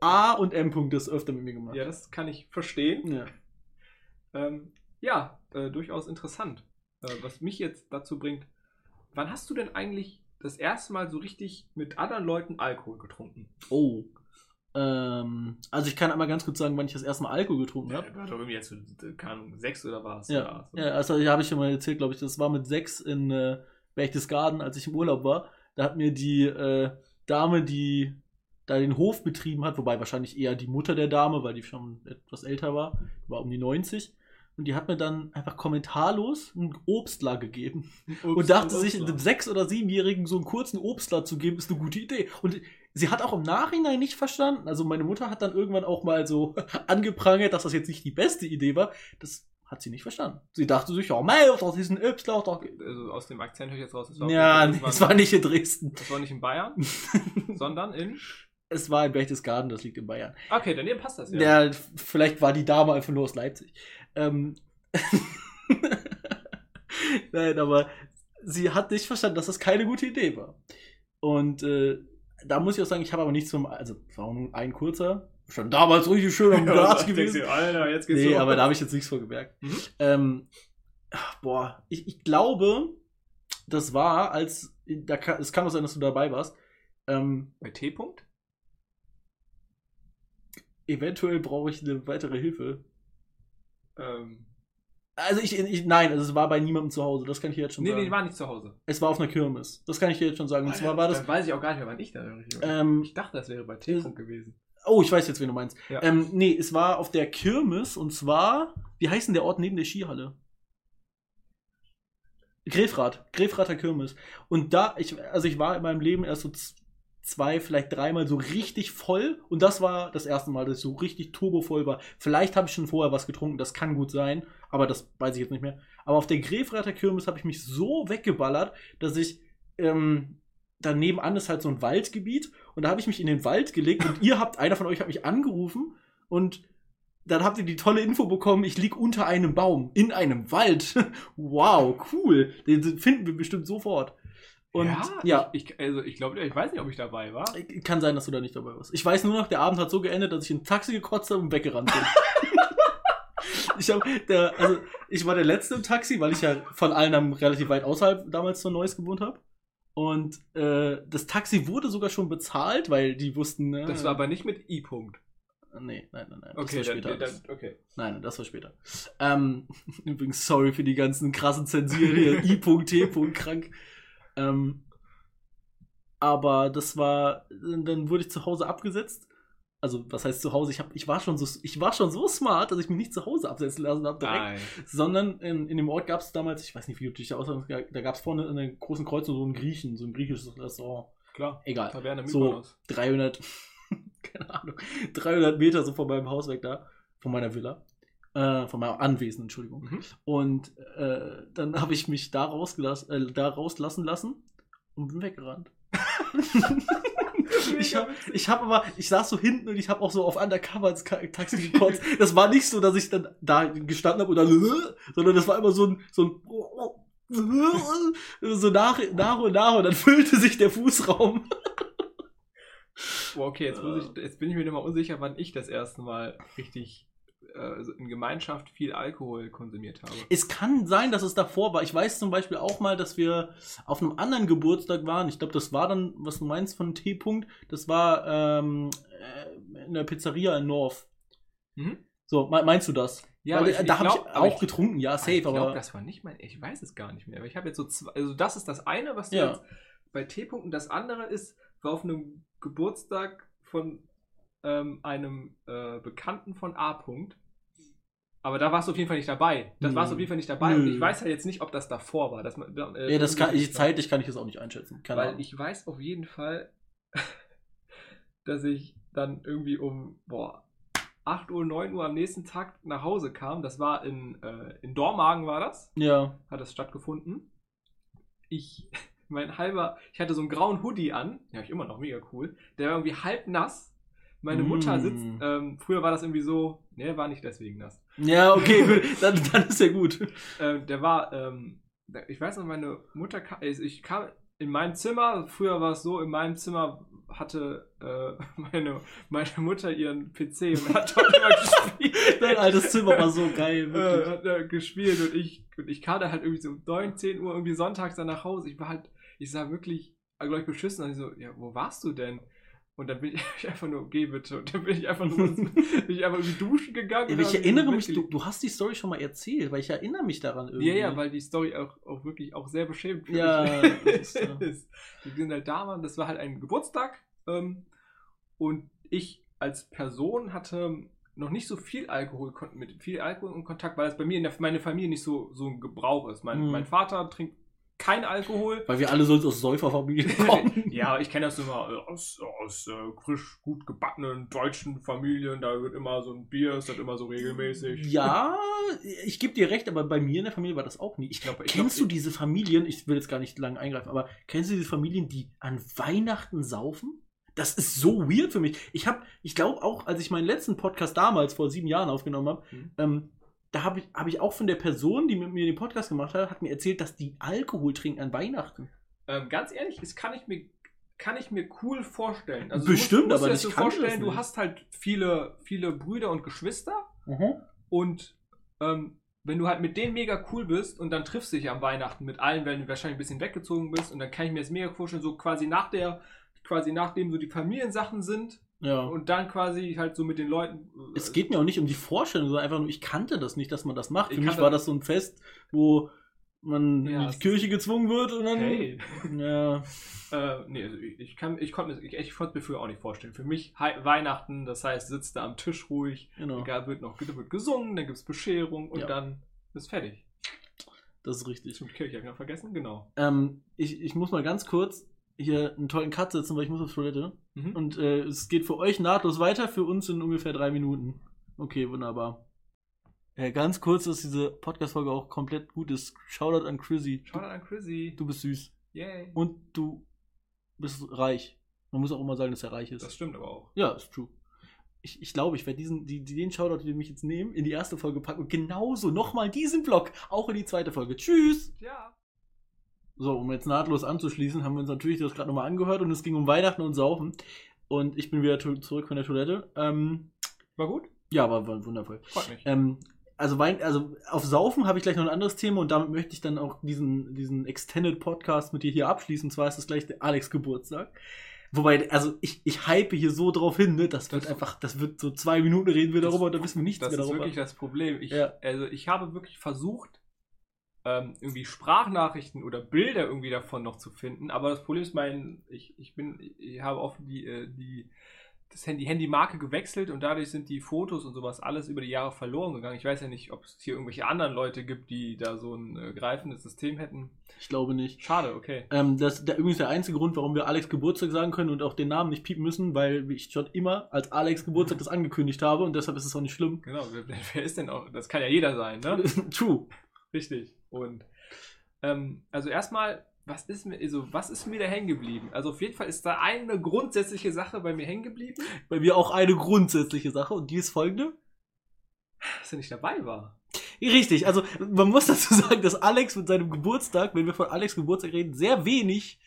A und M Punkte das öfter mit mir gemacht. Ja, das kann ich verstehen. Ja. Ähm, ja, äh, durchaus interessant. Äh, was mich jetzt dazu bringt, wann hast du denn eigentlich das erste Mal so richtig mit anderen Leuten Alkohol getrunken? Oh. Ähm, also ich kann einmal ganz kurz sagen, wann ich das erste Mal Alkohol getrunken habe. war doch irgendwie jetzt, keine Ahnung, sechs oder was? Ja, ja, also habe ich schon mal erzählt, glaube ich, das war mit sechs in äh, Berchtesgaden, als ich im Urlaub war. Da hat mir die äh, Dame, die da den Hof betrieben hat, wobei wahrscheinlich eher die Mutter der Dame, weil die schon etwas älter war, war um die 90. Und die hat mir dann einfach kommentarlos einen Obstler gegeben. und dachte sich, einem sechs- oder siebenjährigen so einen kurzen Obstler zu geben, ist eine gute Idee. Und sie hat auch im Nachhinein nicht verstanden. Also meine Mutter hat dann irgendwann auch mal so angeprangert, dass das jetzt nicht die beste Idee war. Das hat sie nicht verstanden. Sie dachte sich, ja, mei, das ist ein Obstler. Doch. Also aus dem Akzent höre ich jetzt raus. Es war, Ja, das es war nicht in Dresden. das war nicht in Bayern, sondern in. Es war in Berchtesgaden, das liegt in Bayern. Okay, dann passt das ja. Ja, vielleicht war die Dame einfach nur aus Leipzig. Ähm, Nein, aber sie hat nicht verstanden, dass das keine gute Idee war. Und äh, da muss ich auch sagen, ich habe aber nicht zum, also war nur ein kurzer, schon damals richtig schön am Glas gewesen. Du, Alter, jetzt geht's Nee, los. aber da habe ich jetzt nichts vorgemerkt. Mhm. Ähm, ach, boah, ich, ich glaube, das war, als, da kann, es kann auch sein, dass du dabei warst, ähm, Bei T-Punkt? eventuell brauche ich eine weitere Hilfe. Ähm, Also ich, ich nein, also es war bei niemandem zu Hause, das kann ich jetzt schon nee, sagen. nee, war nicht zu Hause. es war auf einer Kirmes, das kann ich jetzt schon sagen. Und zwar war das, Dann weiß ich auch gar nicht mehr, wann ich da war. ähm, Ich dachte, das wäre bei T-Punkt gewesen. oh, ich weiß jetzt, wen du meinst. Ja. Ähm, nee, es war auf der Kirmes und zwar, wie heißt denn der Ort neben der Skihalle? Grefrath, Grefrather Kirmes. Und da, ich, also ich war in meinem Leben erst so zwei, vielleicht dreimal so richtig voll. Und das war das erste Mal, dass ich so richtig turbovoll war. Vielleicht habe ich schon vorher was getrunken, das kann gut sein, aber das weiß ich jetzt nicht mehr. Aber auf der Grefrather Kirmes habe ich mich so weggeballert, dass ich ähm, daneben an ist halt so ein Waldgebiet und da habe ich mich in den Wald gelegt und ihr habt, einer von euch hat mich angerufen und dann habt ihr die tolle Info bekommen, ich lieg unter einem Baum, in einem Wald. wow, cool. Den finden wir bestimmt sofort. Und ja, Ich, ich, also ich glaube, ich weiß nicht, ob ich dabei war. kann sein, dass du da nicht dabei warst. Ich weiß nur noch, der Abend hat so geendet, dass ich in ein Taxi gekotzt habe und weggerannt bin. ich, hab, der, also, ich war der Letzte im Taxi, weil ich ja von allen am relativ weit außerhalb damals zu Neues gewohnt habe. Und äh, das Taxi wurde sogar schon bezahlt, weil die wussten. Ne, Das war aber nicht mit I-Punkt. Nee, nein, nein, nein. Das Okay, war dann, später. dann, alles. okay. Nein, das war später. Ähm, übrigens, sorry für die ganzen krassen Zensieren hier. T-Punkt, krank. Ähm, aber das war, dann wurde ich zu Hause abgesetzt. Also, was heißt zu Hause? Ich, hab, ich, war schon so, ich war schon so smart, dass ich mich nicht zu Hause absetzen lassen habe direkt. Nein. Sondern in, in dem Ort gab es damals, ich weiß nicht, wie du dich da aussagst, da gab es vorne in der großen Kreuzung so einen Griechen, so ein griechisches Restaurant. Klar. Egal. Taverne So Mykonos. 300, keine Ahnung, 300 Meter so von meinem Haus weg da, von meiner Villa, äh, von meinem Anwesen, Entschuldigung. Mhm. Und äh, dann habe ich mich da, rausgelassen, äh, da rauslassen lassen und bin weggerannt. ich habe ich hab aber, ich saß so hinten und ich habe auch so auf Undercover ins Taxi gekotzt. Das war nicht so, dass ich dann da gestanden habe und dann, sondern das war immer so ein, so ein, so nach, nach und nach und dann füllte sich der Fußraum. Boah, okay, jetzt, muss ich, jetzt bin ich mir nicht mal unsicher, wann ich das erste Mal richtig äh, in Gemeinschaft viel Alkohol konsumiert habe. Es kann sein, dass es davor war. Ich weiß zum Beispiel auch mal, dass wir auf einem anderen Geburtstag waren. Ich glaube, das war dann, was du meinst von T-Punkt, das war ähm, äh, in der Pizzeria in North. Mhm. So, me- meinst du das? Ja, Weil, ich- ich da habe ich auch ich- getrunken, ja, safe, ich glaube, aber. das war nicht mein. Ich weiß es gar nicht mehr. Aber ich habe jetzt so zwei. Also, das ist das eine, was du Ja. jetzt bei T-Punkten. Das andere ist, war auf einem Geburtstag von ähm, einem äh, Bekannten von A-Punkt. Aber da warst du auf jeden Fall nicht dabei. Das Nö. warst du auf jeden Fall nicht dabei. Und Nö. ich weiß halt jetzt nicht, ob das davor war. Das, äh, ja, das kann ich, ich zeitlich kann ich das auch nicht einschätzen. Keine Weil Ahnung. ich weiß auf jeden Fall, dass ich dann irgendwie um boah, 8 Uhr, 9 Uhr am nächsten Tag nach Hause kam. Das war in, äh, in Dormagen war das, ja. hat das stattgefunden. Ich, mein halber, ich hatte so einen grauen Hoodie an, den habe ich immer noch, mega cool. Der war irgendwie halb nass. Meine Mutter Mm. sitzt, ähm, früher war das irgendwie so, ne, war nicht deswegen nass. Ja, okay, gut. Dann, dann ist ja gut. Ähm, der war, ähm, ich weiß noch, meine Mutter kam, also ich kam in mein Zimmer, früher war es so, in meinem Zimmer hatte äh, meine, meine Mutter ihren PC und hat dort immer gespielt. Dein altes Zimmer war so geil, Äh, wirklich. hat da gespielt und ich, und ich kam da halt irgendwie so um 9, 10 Uhr irgendwie sonntags dann nach Hause. Ich war halt, ich sah wirklich, glaube ich, beschissen. Und ich so, ja, wo warst du denn? Und dann bin ich einfach nur, geh bitte. Und dann bin ich einfach nur, bin ich einfach irgendwie duschen gegangen. Ich erinnere mich, du, du hast die Story schon mal erzählt, weil ich erinnere mich daran irgendwie. Ja, ja, weil die Story auch, auch wirklich auch sehr beschämend für Ja, ist. Wir sind halt da, waren, das war halt ein Geburtstag ähm, und ich als Person hatte noch nicht so viel Alkohol, mit viel Alkohol in Kontakt, weil das bei mir in der, meine Familie nicht so, so ein Gebrauch ist. Mein, Mhm. mein Vater trinkt kein Alkohol. Weil wir alle sonst aus Säuferfamilien kommen. ja, ich kenne das immer äh, aus, aus äh, frisch gut gebackenen deutschen Familien. Da wird immer so ein Bier, ist das immer so regelmäßig. Ja, ich gebe dir recht, aber bei mir in der Familie war das auch nie. Ich, glaub- ich kennst glaub, du diese Familien, ich will jetzt gar nicht lange eingreifen, aber kennst du diese Familien, die an Weihnachten saufen? Das ist so weird für mich. Ich habe, ich glaube auch, als ich meinen letzten Podcast damals vor sieben Jahren aufgenommen habe, Mhm. ähm, da habe ich, hab ich auch von der Person, die mit mir den Podcast gemacht hat, hat mir erzählt, dass die Alkohol trinken an Weihnachten. Ähm, ganz ehrlich, das kann ich mir, kann ich mir cool vorstellen. Also Bestimmt, du musst, aber ich musst kann so das vorstellen, du hast halt viele, viele Brüder und Geschwister Mhm. und ähm, wenn du halt mit denen mega cool bist und dann triffst du dich am Weihnachten mit allen, weil du wahrscheinlich ein bisschen weggezogen bist und dann kann ich mir das mega vorstellen, so quasi nach der, quasi nachdem so die Familiensachen sind Ja. und dann quasi halt so mit den Leuten. äh, Es geht mir auch nicht um die Vorstellung, sondern einfach nur, ich kannte das nicht, dass man das macht. Für mich war das so ein Fest, wo man Ja, in die Kirche gezwungen wird und dann. Hey. Ja. Äh, nee, also ich, kann, ich konnte mir, ich, ich konnte mir früher auch nicht vorstellen. Für mich Hei- Weihnachten, das heißt, sitzt da am Tisch ruhig, Genau. da wird noch wird gesungen, dann gibt es Bescherung und Ja. dann ist fertig. Das ist richtig. Stimmt, Kirche habe ich noch vergessen, genau. Ähm, ich, ich muss mal ganz kurz hier einen tollen Cut setzen, weil ich muss auf Toilette. Mhm. Und äh, es geht für euch nahtlos weiter, für uns in ungefähr drei Minuten. Okay, wunderbar. Ja, ganz kurz, dass diese Podcast-Folge auch komplett gut ist. Shoutout an Chrissy. Shoutout an Chrissy. Du bist süß. Yay. Und du bist reich. Man muss auch immer sagen, dass er reich ist. Das stimmt aber auch. Ja, ist true. Ich, ich glaube, ich werde diesen, die, den Shoutout, den wir mich jetzt nehmen, in die erste Folge packen und genauso nochmal diesen Vlog auch in die zweite Folge. Tschüss! Ja. So, um jetzt nahtlos anzuschließen, haben wir uns natürlich das gerade nochmal angehört und es ging um Weihnachten und Saufen. Und ich bin wieder zurück von der Toilette. Ähm, War gut? ja, war, war wundervoll. Freut mich. Ähm, also, Wein, also auf Saufen habe ich gleich noch ein anderes Thema und damit möchte ich dann auch diesen, diesen Extended Podcast mit dir hier abschließen. Und zwar ist das gleich der Alex Geburtstag. Wobei, also ich, ich hype hier so drauf hin, ne? Das wird Das- einfach, das wird so zwei Minuten reden wir Das- darüber und dann wissen wir nichts das mehr ist darüber. wirklich das Problem. Ich, Ja. Also ich habe wirklich versucht, ähm, irgendwie Sprachnachrichten oder Bilder irgendwie davon noch zu finden, aber das Problem ist, mein, ich, ich bin, ich habe oft die, äh, die das Handy, Handymarke gewechselt und dadurch sind die Fotos und sowas alles über die Jahre verloren gegangen. Ich weiß ja nicht, ob es hier irgendwelche anderen Leute gibt, die da so ein äh, greifendes System hätten. Ich glaube nicht. Schade, okay. Ähm, das ist der, übrigens der einzige Grund, warum wir Alex Geburtstag sagen können und auch den Namen nicht piepen müssen, weil ich schon immer als Alex Geburtstag das angekündigt habe und deshalb ist es auch nicht schlimm. Genau, wer, wer ist denn auch? Das kann ja jeder sein, ne? True. Richtig. Und ähm, also erstmal, was ist mir, also was ist mir da hängen geblieben? Also auf jeden Fall ist da eine grundsätzliche Sache bei mir hängen geblieben, Bei mir auch eine grundsätzliche Sache und die ist folgende. dass er nicht dabei war. Richtig, also man muss dazu sagen, dass Alex mit seinem Geburtstag, wenn wir von Alex Geburtstag reden, sehr wenig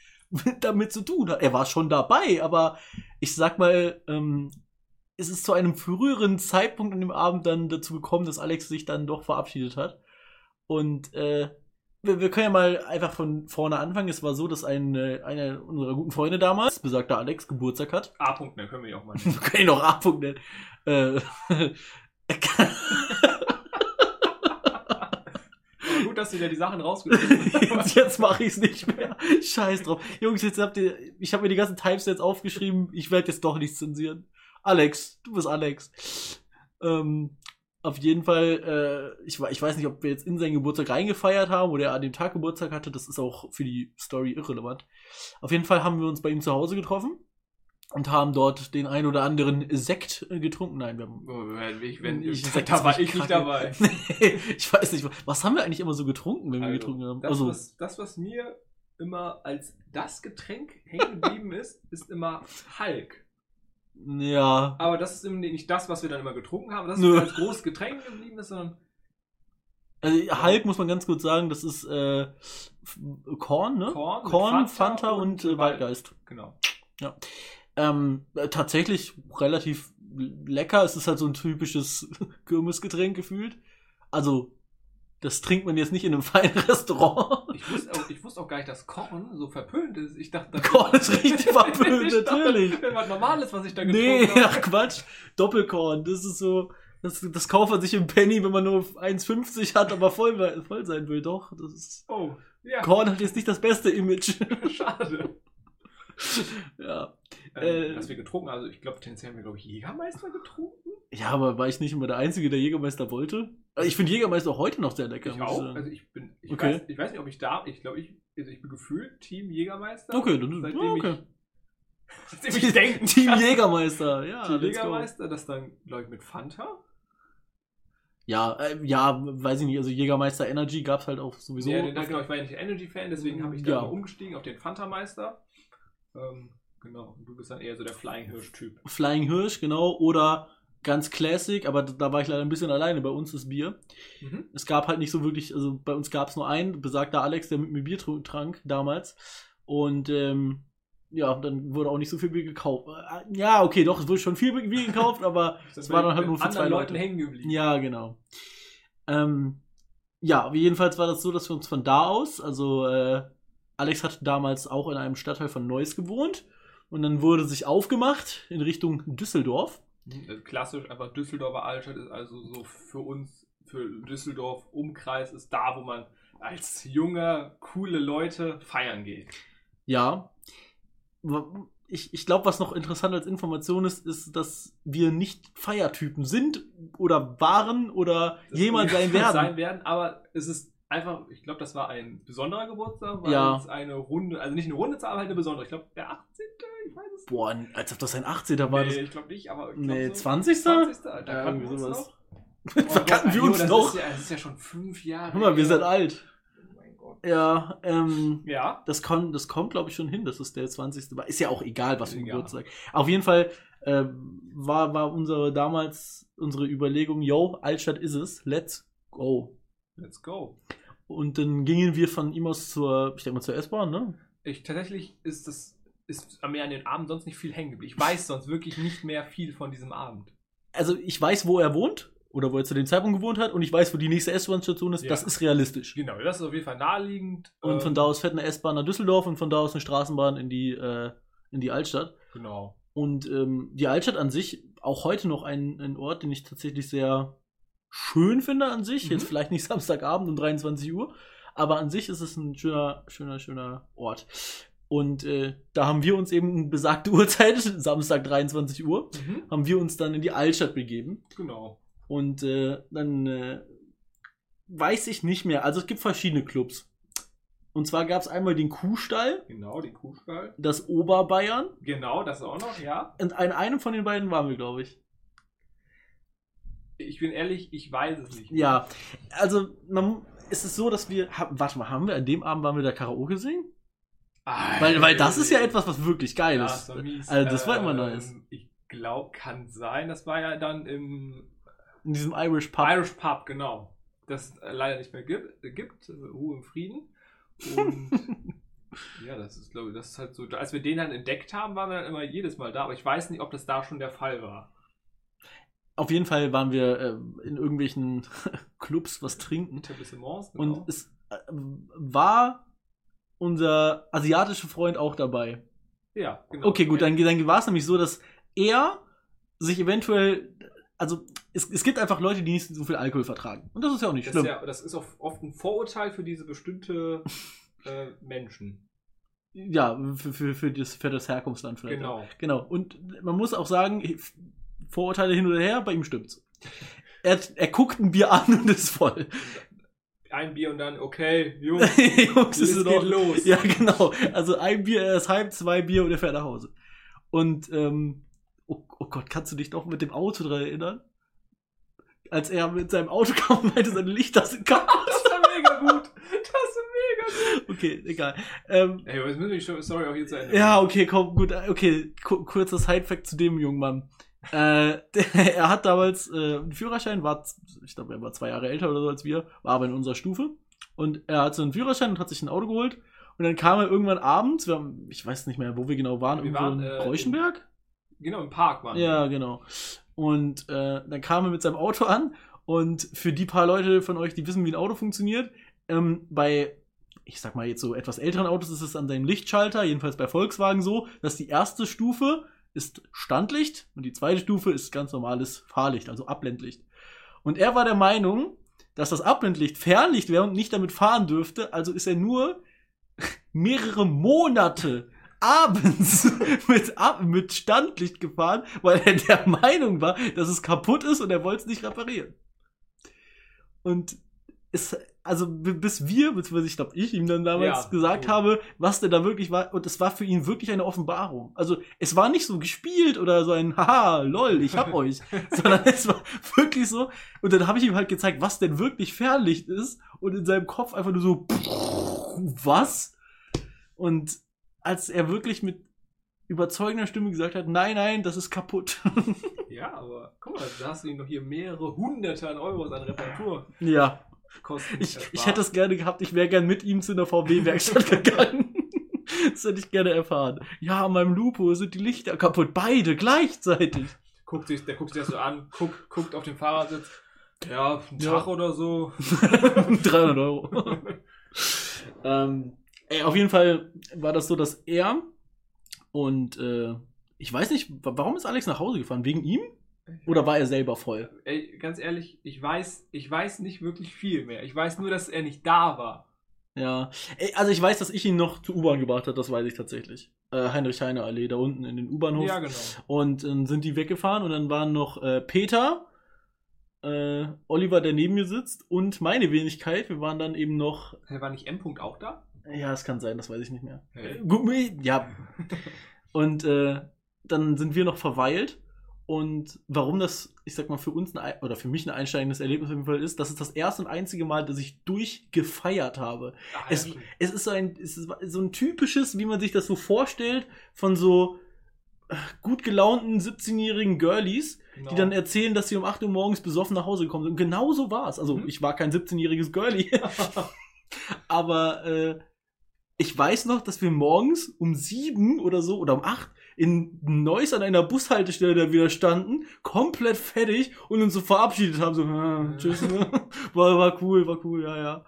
damit zu tun hat. Er war schon dabei, aber ich sag mal, ähm, es ist zu einem früheren Zeitpunkt an dem Abend dann dazu gekommen, dass Alex sich dann doch verabschiedet hat. Und äh, wir, wir können ja mal einfach von vorne anfangen. Es war so, dass ein, äh, einer unserer guten Freunde damals, besagter Alex, Geburtstag hat. A-Punkt, ne, können wir ja auch mal Wir nennen. können ihn auch A-Punkt nennen. Äh, gut, dass du dir die Sachen rausgesucht jetzt hast. jetzt mache ich es nicht mehr. Scheiß drauf. Jungs, jetzt habt ihr, ich habe mir die ganzen Timestamps aufgeschrieben. Ich werde jetzt doch nichts zensieren. Alex, du bist Alex. Ähm, auf jeden Fall, äh, ich, ich weiß nicht, ob wir jetzt in seinen Geburtstag reingefeiert haben oder er an dem Tag Geburtstag hatte. Das ist auch für die Story irrelevant. Auf jeden Fall haben wir uns bei ihm zu Hause getroffen und haben dort den ein oder anderen Sekt äh, getrunken. Nein, wir haben Oh, wenn ich, wenn Ich sag da war ich nicht dabei. ich weiß nicht, was haben wir eigentlich immer so getrunken, wenn wir Also, getrunken haben? Das, Also, was, das, was mir immer als das Getränk hängen geblieben ist, ist immer Hulk. Ja. Aber das ist eben nicht das, was wir dann immer getrunken haben. Das ist Nö. als großes Getränk geblieben ist, sondern Also Hulk muss man ganz kurz sagen, das ist äh, Korn, ne? Korn, Korn, Fanta Fanta und, und äh, Waldgeist. genau. Ähm, äh, tatsächlich relativ lecker. Es ist halt so ein typisches Kirmesgetränk gefühlt. Also, das trinkt man jetzt nicht in einem feinen Restaurant. Ich wusste, auch, ich wusste auch gar nicht, dass Korn so verpönt ist. Ich dachte, Korn ist richtig verpönt, natürlich. Wenn was Normales, was ich da getrunken Nee, habe. ach Quatsch. Doppelkorn. Das ist so. Das, das kauft man sich im Penny, wenn man nur 1,50 hat, aber voll, voll sein will. Doch, das ist. Oh, ja, Korn hat jetzt nicht das beste Image. schade. ja. Ähm, Äh, was wir getrunken also ich glaube, tendenziell haben wir, glaube ich, Jägermeister getrunken. Ja, aber war ich nicht immer der Einzige, der Jägermeister wollte? Also ich finde Jägermeister auch heute noch sehr lecker. Ich auch. Also ich bin, ich, Okay. weiß, ich weiß nicht, ob ich da, ich glaube, ich, also ich bin gefühlt Team Jägermeister. okay, dann Seitdem ja, okay. ich, seitdem ich denken Team. Jägermeister, ja. Team let's go. Jägermeister, das dann, glaube ich, mit Fanta. Ja, äh, ja, weiß ich nicht. Also Jägermeister Energy gab's halt auch sowieso. ja, den, genau, ich war ja nicht Energy-Fan, deswegen habe ich da Ja. mal umgestiegen auf den Fanta-Meister. Ähm, genau, und du bist dann eher so der Flying Hirsch-Typ. Flying Hirsch, genau. Oder ganz classic, aber da, war ich leider ein bisschen alleine. Bei uns ist Bier. Mhm. Es gab halt nicht so wirklich, also bei uns gab es nur einen, besagter Alex, der mit mir Bier trank damals. Und ähm, ja, dann wurde auch nicht so viel Bier gekauft. Äh, Ja, okay, doch, es wurde schon viel Bier gekauft, aber es war dann halt nur für zwei Leuten Leute. hängen geblieben. Ja, genau. Ähm, ja, jedenfalls war das so, dass wir uns von da aus, also äh, Alex hat damals auch in einem Stadtteil von Neuss gewohnt und dann wurde sich aufgemacht in Richtung Düsseldorf. Also Klassisch, einfach Düsseldorfer Altstadt ist also so für uns, für Düsseldorf Umkreis ist da, wo man als junger, coole Leute feiern geht. Ja. Ich, ich glaube, was noch interessant als Information ist, ist, dass wir nicht Feiertypen sind oder waren oder Das jemand sein werden. sein werden, aber es ist einfach, ich glaube, das war ein besonderer Geburtstag, weil Ja. es eine Runde, also nicht eine Runde Zahl, aber halt eine besondere. Ich glaube, der 18. Ich weiß es Boah, als ob das ein 18. war. nee, das, ich glaube nicht, aber ich glaub nee, so 20. 20. Da Ja, kannten wir uns sowas. noch. Verkacken wir Jo, uns das noch. Ist ja, das ist ja schon fünf Jahre. Guck mal, wir sind alt. Oh mein Gott. Ja, ähm, Ja, das, kann, das kommt, glaube ich, schon hin, dass es der 20. war. Ist ja auch egal, was für ein. Geburtstag. Auf jeden Fall äh, war, war unsere damals unsere Überlegung, yo, Altstadt ist es, let's go. Let's go. Und dann gingen wir von ihm aus zur, ich denke mal, zur S-Bahn, ne? Ich, tatsächlich ist das ist mir an den Abend sonst nicht viel hängen geblieben. Ich weiß sonst wirklich nicht mehr viel von diesem Abend. Also ich weiß, wo er wohnt oder wo er zu dem Zeitpunkt gewohnt hat und ich weiß, wo die nächste S-Bahn-Station ist. Ja. Das ist realistisch. Genau, das ist auf jeden Fall naheliegend. Und Ähm, von da aus fährt eine S-Bahn nach Düsseldorf und von da aus eine Straßenbahn in die, äh, in die Altstadt. Genau. Und ähm, die Altstadt an sich, auch heute noch ein, ein Ort, den ich tatsächlich sehr schön finde an sich. Mhm. Jetzt vielleicht nicht Samstagabend um 23 Uhr, aber an sich ist es ein schöner, schöner, schöner Ort. Und äh, da haben wir uns eben besagte Uhrzeit, Samstag 23 Uhr, Mhm. haben wir uns dann in die Altstadt begeben. Genau. Und äh, dann äh, weiß ich nicht mehr. Also es gibt verschiedene Clubs. Und zwar gab es einmal den Kuhstall, Genau, den Kuhstall. das Oberbayern. Genau, das auch noch, ja. Und in einem von den beiden waren wir, glaube ich. Ich bin ehrlich, ich weiß es nicht. Ja, also man, ist es so, dass wir. Ha, warte mal, haben wir an dem Abend waren wir da Karaoke singen? Weil, weil das ist ja etwas, was wirklich geil ja, ist. mies. Also das war immer Ähm, nice. Ich glaube, kann sein. Das war ja dann im In diesem Irish Pub. Irish Pub, genau. Das es äh, leider nicht mehr gibt. Äh, gibt. äh, Ruhe im Frieden. Und ja, das ist, glaube ich, das ist halt so. Als wir den dann entdeckt haben, waren wir dann immer jedes Mal da. Aber ich weiß nicht, ob das da schon der Fall war. Auf jeden Fall waren wir äh, in irgendwelchen Clubs was trinken. Etablissements, genau. Und es äh, war unser asiatischer Freund auch dabei. ja, genau. Okay, gut, dann, dann war es nämlich so, dass er sich eventuell. Also, es, es gibt einfach Leute, die nicht so viel Alkohol vertragen. Und das ist ja auch nicht Das schlimm. ist, ja, das ist auch oft ein Vorurteil für diese bestimmte äh, Menschen. Ja, für, für, für, das, für das Herkunftsland vielleicht. Genau. Genau. Und man muss auch sagen, Vorurteile hin oder her, bei ihm stimmt's. Er, er guckt ein Bier an und ist voll. Ein Bier und dann, okay, Jungs, Jungs, es ist geht Ordnung. los. Ja, genau. Also ein Bier, er ist halb, zwei Bier und er fährt nach Hause. Und, ähm, oh, oh Gott, kannst du dich noch mit dem Auto dran erinnern? Als er mit seinem Auto kam und meinte, seine Lichter sind kaputt. Das war mega gut. Das war mega gut. Okay, egal. Ähm, Ey, aber jetzt müssen wir die Story auch hier zu Ende Ja, okay, komm, gut, okay, ku- kurzer Sidefact zu dem jungen Mann. Äh, der, er hat damals äh, einen Führerschein, war, ich glaube, er war zwei Jahre älter oder so als wir, war aber in unserer Stufe. Und er hat so einen Führerschein und hat sich ein Auto geholt. Und dann kam er irgendwann abends, wir haben, ich weiß nicht mehr, wo wir genau waren, Wir irgendwo waren, in äh, Reuschenberg? Genau, im Park waren Ja, wir. genau. Und äh, dann kam er mit seinem Auto an und für die paar Leute von euch, die wissen, wie ein Auto funktioniert, ähm, bei, ich sag mal jetzt so etwas älteren Autos ist es an seinem Lichtschalter, jedenfalls bei Volkswagen so, dass die erste Stufe ist Standlicht und die zweite Stufe ist ganz normales Fahrlicht, also Abblendlicht. Und er war der Meinung, dass das Abblendlicht Fernlicht wäre und nicht damit fahren dürfte, also ist er nur mehrere Monate abends mit, ab, mit Standlicht gefahren, weil er der Meinung war, dass es kaputt ist und er wollte es nicht reparieren. Und es, also bis wir, beziehungsweise ich glaube ich ihm dann damals Ja, gesagt so. habe, was denn da wirklich war, und es war für ihn wirklich eine Offenbarung. Also es war nicht so gespielt oder so ein Haha, lol, ich hab euch, sondern es war wirklich so. Und dann habe ich ihm halt gezeigt, was denn wirklich Fernlicht ist und in seinem Kopf einfach nur so, was? Und als er wirklich mit überzeugender Stimme gesagt hat, nein, nein, das ist kaputt. Ja, aber guck mal, da hast du ihm doch hier mehrere hunderte an Euros an Reparatur. Ja. Ich, ich hätte es gerne gehabt, ich wäre gern mit ihm zu einer VW-Werkstatt gegangen. Das hätte ich gerne erfahren. Ja, an meinem Lupo sind die Lichter kaputt. Beide gleichzeitig. guckt sich, der guckt sich das so an, guckt, guckt auf den Fahrersitz. Ja, einen Ja. Tag oder so. 300 Euro. ähm, ey, auf jeden Fall war das so, dass er und äh, ich weiß nicht, wa- warum ist Alex nach Hause gefahren? Wegen ihm? Oder war er selber voll? Ey, ganz ehrlich, ich weiß, ich weiß nicht wirklich viel mehr. Ich weiß nur, dass er nicht da war. Ja. Ey, also ich weiß, dass ich ihn noch zur U-Bahn gebracht habe, das weiß ich tatsächlich. Äh, Heinrich-Heine-Allee, da unten in den U-Bahnhof. Ja, genau. Und dann sind die weggefahren und dann waren noch äh, Peter, äh, Oliver, der neben mir sitzt, und meine Wenigkeit. Wir waren dann eben noch. War nicht M. -Punkt auch da? Ja, es kann sein, das weiß ich nicht mehr. Hey. Äh, ja. Und äh, dann sind wir noch verweilt. Und warum das, ich sag mal, für uns ein, Ei- oder für mich ein einsteigendes Erlebnis auf jeden Fall ist, das ist das erste und einzige Mal, dass ich durchgefeiert habe. Ah, Es, ja, es ist so ein, es ist so ein typisches, wie man sich das so vorstellt, von so äh, gut gelaunten 17-jährigen Girlies, Genau. die dann erzählen, dass sie um 8 Uhr morgens besoffen nach Hause gekommen sind. Und genau so war es. Also, Mhm. ich war kein 17-jähriges Girlie, aber äh, ich weiß noch, dass wir morgens um 7 oder so oder um 8 in Neuss an einer Bushaltestelle da wieder standen, komplett fertig und uns so verabschiedet haben. So, ah, tschüss. ne? war, war cool, war cool, ja, ja.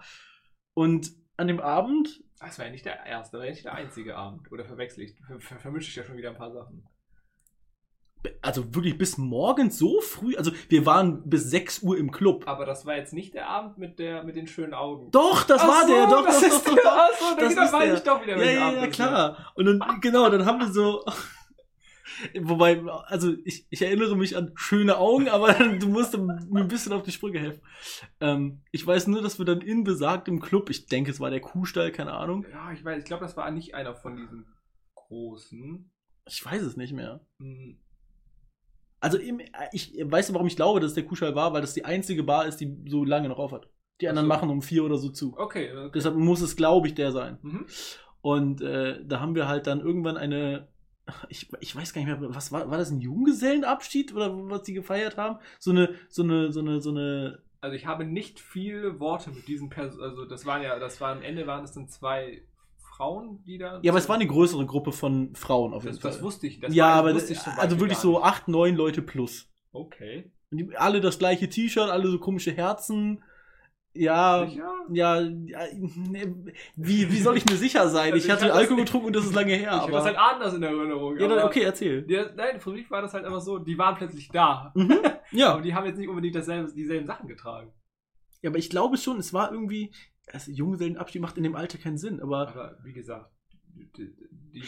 Und an dem Abend Das war ja nicht der erste, war ja nicht der einzige Abend. Oder verwechsel ich, ver ver vermische ich ja schon wieder ein paar Sachen. also wirklich bis morgens so früh, also wir waren bis 6 Uhr im Club. Aber das war jetzt nicht der Abend mit, der, mit den schönen Augen. Doch, das Ach war so, der, doch, das doch, ist doch, doch, der. doch. So, Das dann ist weiß der. ich doch wieder, Ja, welchen ja, ja, klar. Und dann, genau, dann haben wir so, wobei, also ich, ich erinnere mich an schöne Augen, aber du musst mir ein bisschen auf die Sprünge helfen. Ähm, ich weiß nur, dass wir dann in besagtem Club, ich denke, es war der Kuhstall, keine Ahnung. Ja, ich weiß, ich glaube, das war nicht einer von diesen großen. ich weiß es nicht mehr. Hm, Also im, ich weißt du, warum ich glaube, dass es der Kuhstall war, weil das die einzige Bar ist, die so lange noch auf hat. Die anderen so. machen um vier oder so zu. Okay. okay. Deshalb muss es, glaube ich, der sein. Mhm. Und äh, da haben wir halt dann irgendwann eine, ich, ich weiß gar nicht mehr, was war, war das ein Junggesellenabschied oder was die gefeiert haben? So eine, so eine, so eine, so eine, Also ich habe nicht viele Worte mit diesen Personen. Also das waren ja, das war am Ende waren es dann zwei Frauen, die da. ja, aber es war eine größere Gruppe von Frauen auf jeden Das, Fall. das wusste ich. Das ja, aber wusste ich zum also wirklich so acht, neun Leute plus. Okay. Und die, alle das gleiche T-Shirt, alle so komische Herzen. Ja, Sicher? ja, ja wie, wie soll ich mir sicher sein? Also Ich hatte Alkohol getrunken und das ist lange her. ich aber das halt anders in Erinnerung. ja, dann, okay, erzähl. Ja, nein, für mich war das halt einfach so, die waren plötzlich da. Mhm. Ja. Aber die haben jetzt nicht unbedingt dasselbe, dieselben Sachen getragen. Ja, aber ich glaube schon, es war irgendwie. Also Junggesellenabschied macht in dem Alter keinen Sinn, aber. Aber wie gesagt, die, die, die,